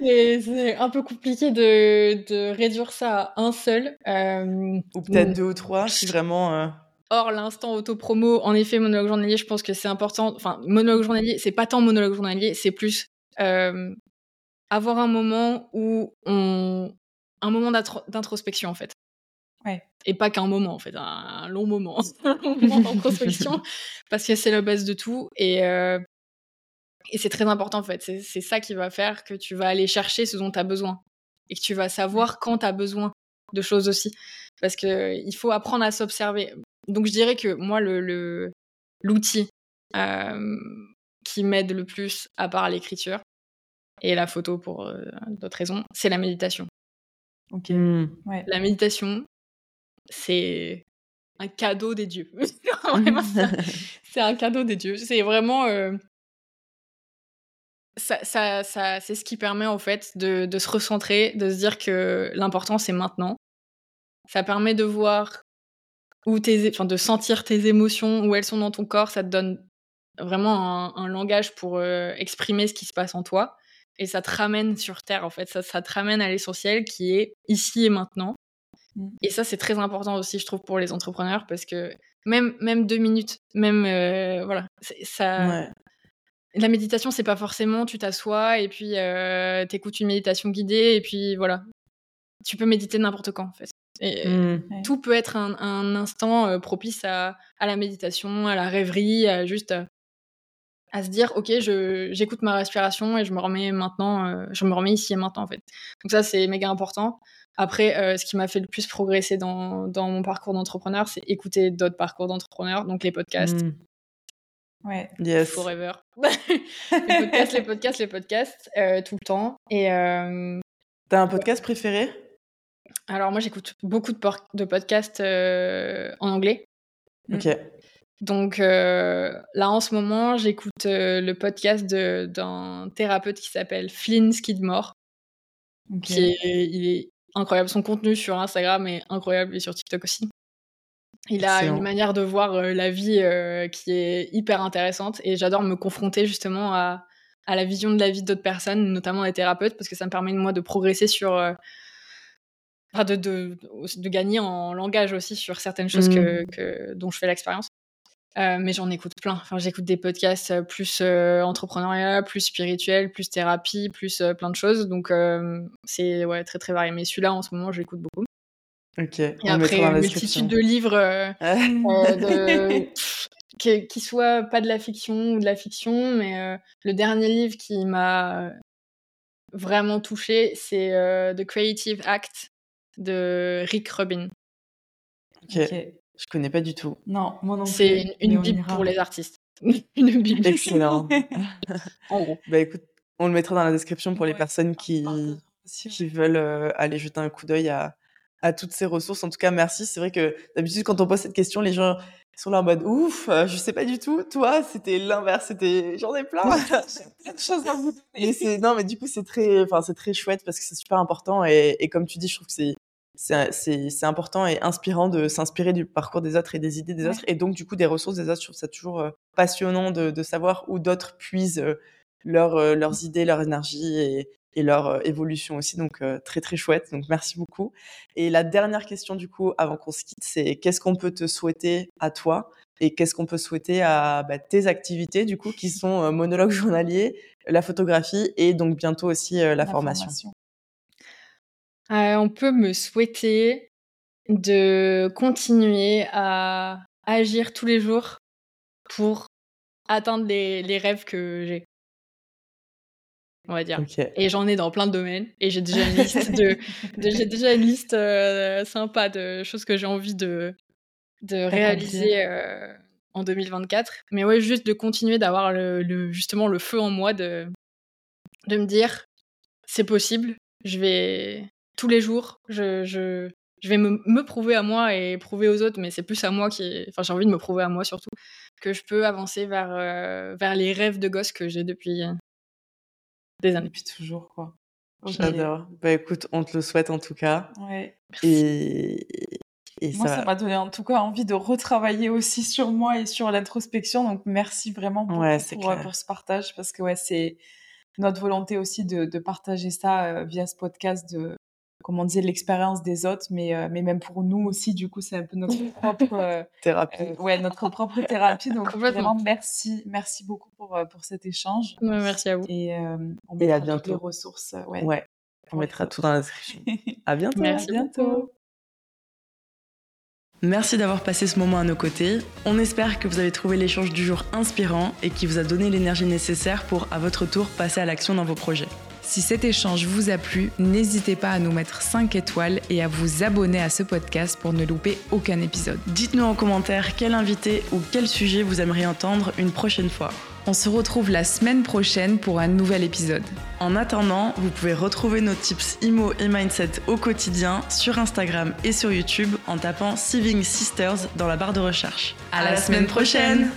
Speaker 2: c'est un peu compliqué de, de, réduire ça à un seul.
Speaker 1: Euh, ou peut-être deux ou trois, si vraiment. Euh...
Speaker 2: Or, l'instant auto-promo, en effet, monologue journalier, je pense que c'est important. Enfin, monologue journalier, c'est pas tant monologue journalier, c'est plus euh, avoir un moment où on. un moment d'introspection, en fait. Et pas qu'un moment, en fait, un, long moment, un long moment d'introspection, parce que c'est la base de tout. Et, euh, et c'est très important, en fait. C'est ça qui va faire que tu vas aller chercher ce dont tu as besoin. Et que tu vas savoir quand tu as besoin de choses aussi. Parce qu'il faut apprendre à s'observer. Donc, je dirais que moi, le l'outil euh, qui m'aide le plus, à part l'écriture et la photo pour euh, d'autres raisons, c'est la méditation.
Speaker 3: Ok. Mmh.
Speaker 2: La méditation, c'est un cadeau des dieux. c'est un cadeau des dieux. C'est vraiment. Euh, ça, ça, ça c'est ce qui permet en fait de, de, se recentrer, de se dire que l'important c'est maintenant. Ça permet de voir où tes, enfin, de sentir tes émotions, où elles sont dans ton corps. Ça te donne vraiment un, langage pour euh, exprimer ce qui se passe en toi. Et ça te ramène sur Terre, en fait. Ça, ça te ramène à l'essentiel qui est ici et maintenant. Mmh. Et ça, c'est très important aussi, je trouve, pour les entrepreneurs, parce que même, même deux minutes, même, euh, voilà, ça... La méditation, c'est pas forcément tu t'assois et puis euh, t'écoutes une méditation guidée et puis voilà. Tu peux méditer n'importe quand, en fait. Et mmh. Tout peut être un, un instant euh, propice à, à, la méditation, à la rêverie, à juste à se dire ok j'écoute ma respiration et je me remets maintenant euh, je me remets ici et maintenant en fait donc ça c'est méga important après euh, ce qui m'a fait le plus progresser dans, dans mon parcours d'entrepreneur c'est écouter d'autres parcours d'entrepreneurs donc les podcasts. Mmh.
Speaker 3: ouais.
Speaker 2: Yes. forever. Les podcasts les podcasts les podcasts euh, tout le temps. Et
Speaker 1: t'as un podcast préféré?
Speaker 2: Alors moi j'écoute beaucoup de, de podcasts en anglais.
Speaker 1: Ok.
Speaker 2: Donc euh, là, en ce moment, j'écoute euh, le podcast d'un thérapeute qui s'appelle Flynn Skidmore. Qui est, il est incroyable. Son contenu sur Instagram est incroyable et sur TikTok aussi. Il a une manière de voir euh, la vie qui est hyper intéressante et j'adore me confronter justement à, à, la vision de la vie d'autres personnes, notamment des thérapeutes, parce que ça me permet moi de progresser sur... Enfin, de, de, de, gagner en langage aussi sur certaines choses que, mmh. que, dont je fais l'expérience. Euh, mais j'en écoute plein. Enfin, j'écoute des podcasts euh, plus euh, entrepreneuriat, plus spirituel, plus thérapie, plus plein de choses. Donc, c'est ouais, très très varié. Mais celui-là, en ce moment, j'écoute beaucoup.
Speaker 1: Ok.
Speaker 2: Et après, une multitude de livres de... qui, qui soient pas de la fiction ou de la fiction. Mais le dernier livre qui m'a vraiment touché, c'est The Creative Act de Rick Rubin.
Speaker 1: Ok. Je connais pas du tout.
Speaker 3: Non, moi non
Speaker 2: C'est une, bible pour les artistes. une bible.
Speaker 1: Excellent. en gros. Bah écoute, on le mettra dans la description pour les personnes qui, qui veulent euh, aller jeter un coup d'œil à, à toutes ces ressources. En tout cas, merci. C'est vrai que d'habitude, quand on pose cette question, les gens sont là en mode ouf, euh, je sais pas du tout. Toi, c'était l'inverse. C'était j'en ai plein. plein de choses à vous donner. non, mais du coup, c'est très, enfin, c'est très chouette parce que c'est super important. Et, et, comme tu dis, je trouve que c'est c'est important et inspirant de s'inspirer du parcours des autres et des idées des autres et donc du coup des ressources des autres. Je trouve ça toujours euh, passionnant de, de, savoir où d'autres puisent euh, leur, euh, leurs idées, leur énergie et, et leur évolution aussi. Donc très très chouette. Donc merci beaucoup. Et la dernière question du coup avant qu'on se quitte, c'est qu'est-ce qu'on peut te souhaiter à toi et qu'est-ce qu'on peut souhaiter à bah, tes activités du coup qui sont monologue journalier, la photographie et donc bientôt aussi la, formation.
Speaker 2: Euh, on peut me souhaiter de continuer à agir tous les jours pour atteindre les, rêves que j'ai. On va dire. Et j'en ai dans plein de domaines. Et j'ai déjà une liste de, j'ai déjà une liste euh, sympa de choses que j'ai envie de, de réaliser euh, en 2024. Mais ouais, juste de continuer d'avoir le, justement le feu en moi de, de me dire c'est possible. Je vais, tous les jours. Je, je, je vais me, me, prouver à moi et prouver aux autres, mais c'est plus à moi qui. Enfin, j'ai envie de me prouver à moi surtout que je peux avancer vers, euh, vers les rêves de gosse que j'ai depuis euh, des années.
Speaker 3: Depuis toujours, quoi.
Speaker 1: J'adore. Bah écoute, on te le souhaite en tout cas.
Speaker 3: Ouais.
Speaker 1: Et,
Speaker 3: et moi, ça m'a donné en tout cas envie de retravailler aussi sur moi et sur l'introspection. Donc merci vraiment pour,
Speaker 1: ouais,
Speaker 3: pour, euh, pour, ce partage parce que ouais, c'est notre volonté aussi de, de partager ça via ce podcast, de, comme on disait, l'expérience des autres, mais, euh, mais même pour nous aussi, du coup, c'est un peu notre propre euh,
Speaker 1: thérapie.
Speaker 3: Euh, ouais, notre propre thérapie. Donc, vraiment, merci, merci beaucoup pour, pour cet échange.
Speaker 2: merci à vous.
Speaker 3: Et on
Speaker 1: mettra à bientôt.
Speaker 3: les ressources. Ouais.
Speaker 1: ouais. On mettra tout dans la description. à bientôt.
Speaker 2: Merci
Speaker 3: à bientôt.
Speaker 4: Merci d'avoir passé ce moment à nos côtés. On espère que vous avez trouvé l'échange du jour inspirant et qui vous a donné l'énergie nécessaire pour, à votre tour, passer à l'action dans vos projets. Si cet échange vous a plu, n'hésitez pas à nous mettre 5 étoiles et à vous abonner à ce podcast pour ne louper aucun épisode. Dites-nous en commentaire quel invité ou quel sujet vous aimeriez entendre une prochaine fois.
Speaker 1: On se retrouve la semaine prochaine pour un nouvel épisode. En attendant, vous pouvez retrouver nos tips IMO et Mindset au quotidien sur Instagram et sur YouTube en tapant Saving Sisters dans la barre de recherche.
Speaker 4: À, la, semaine, prochaine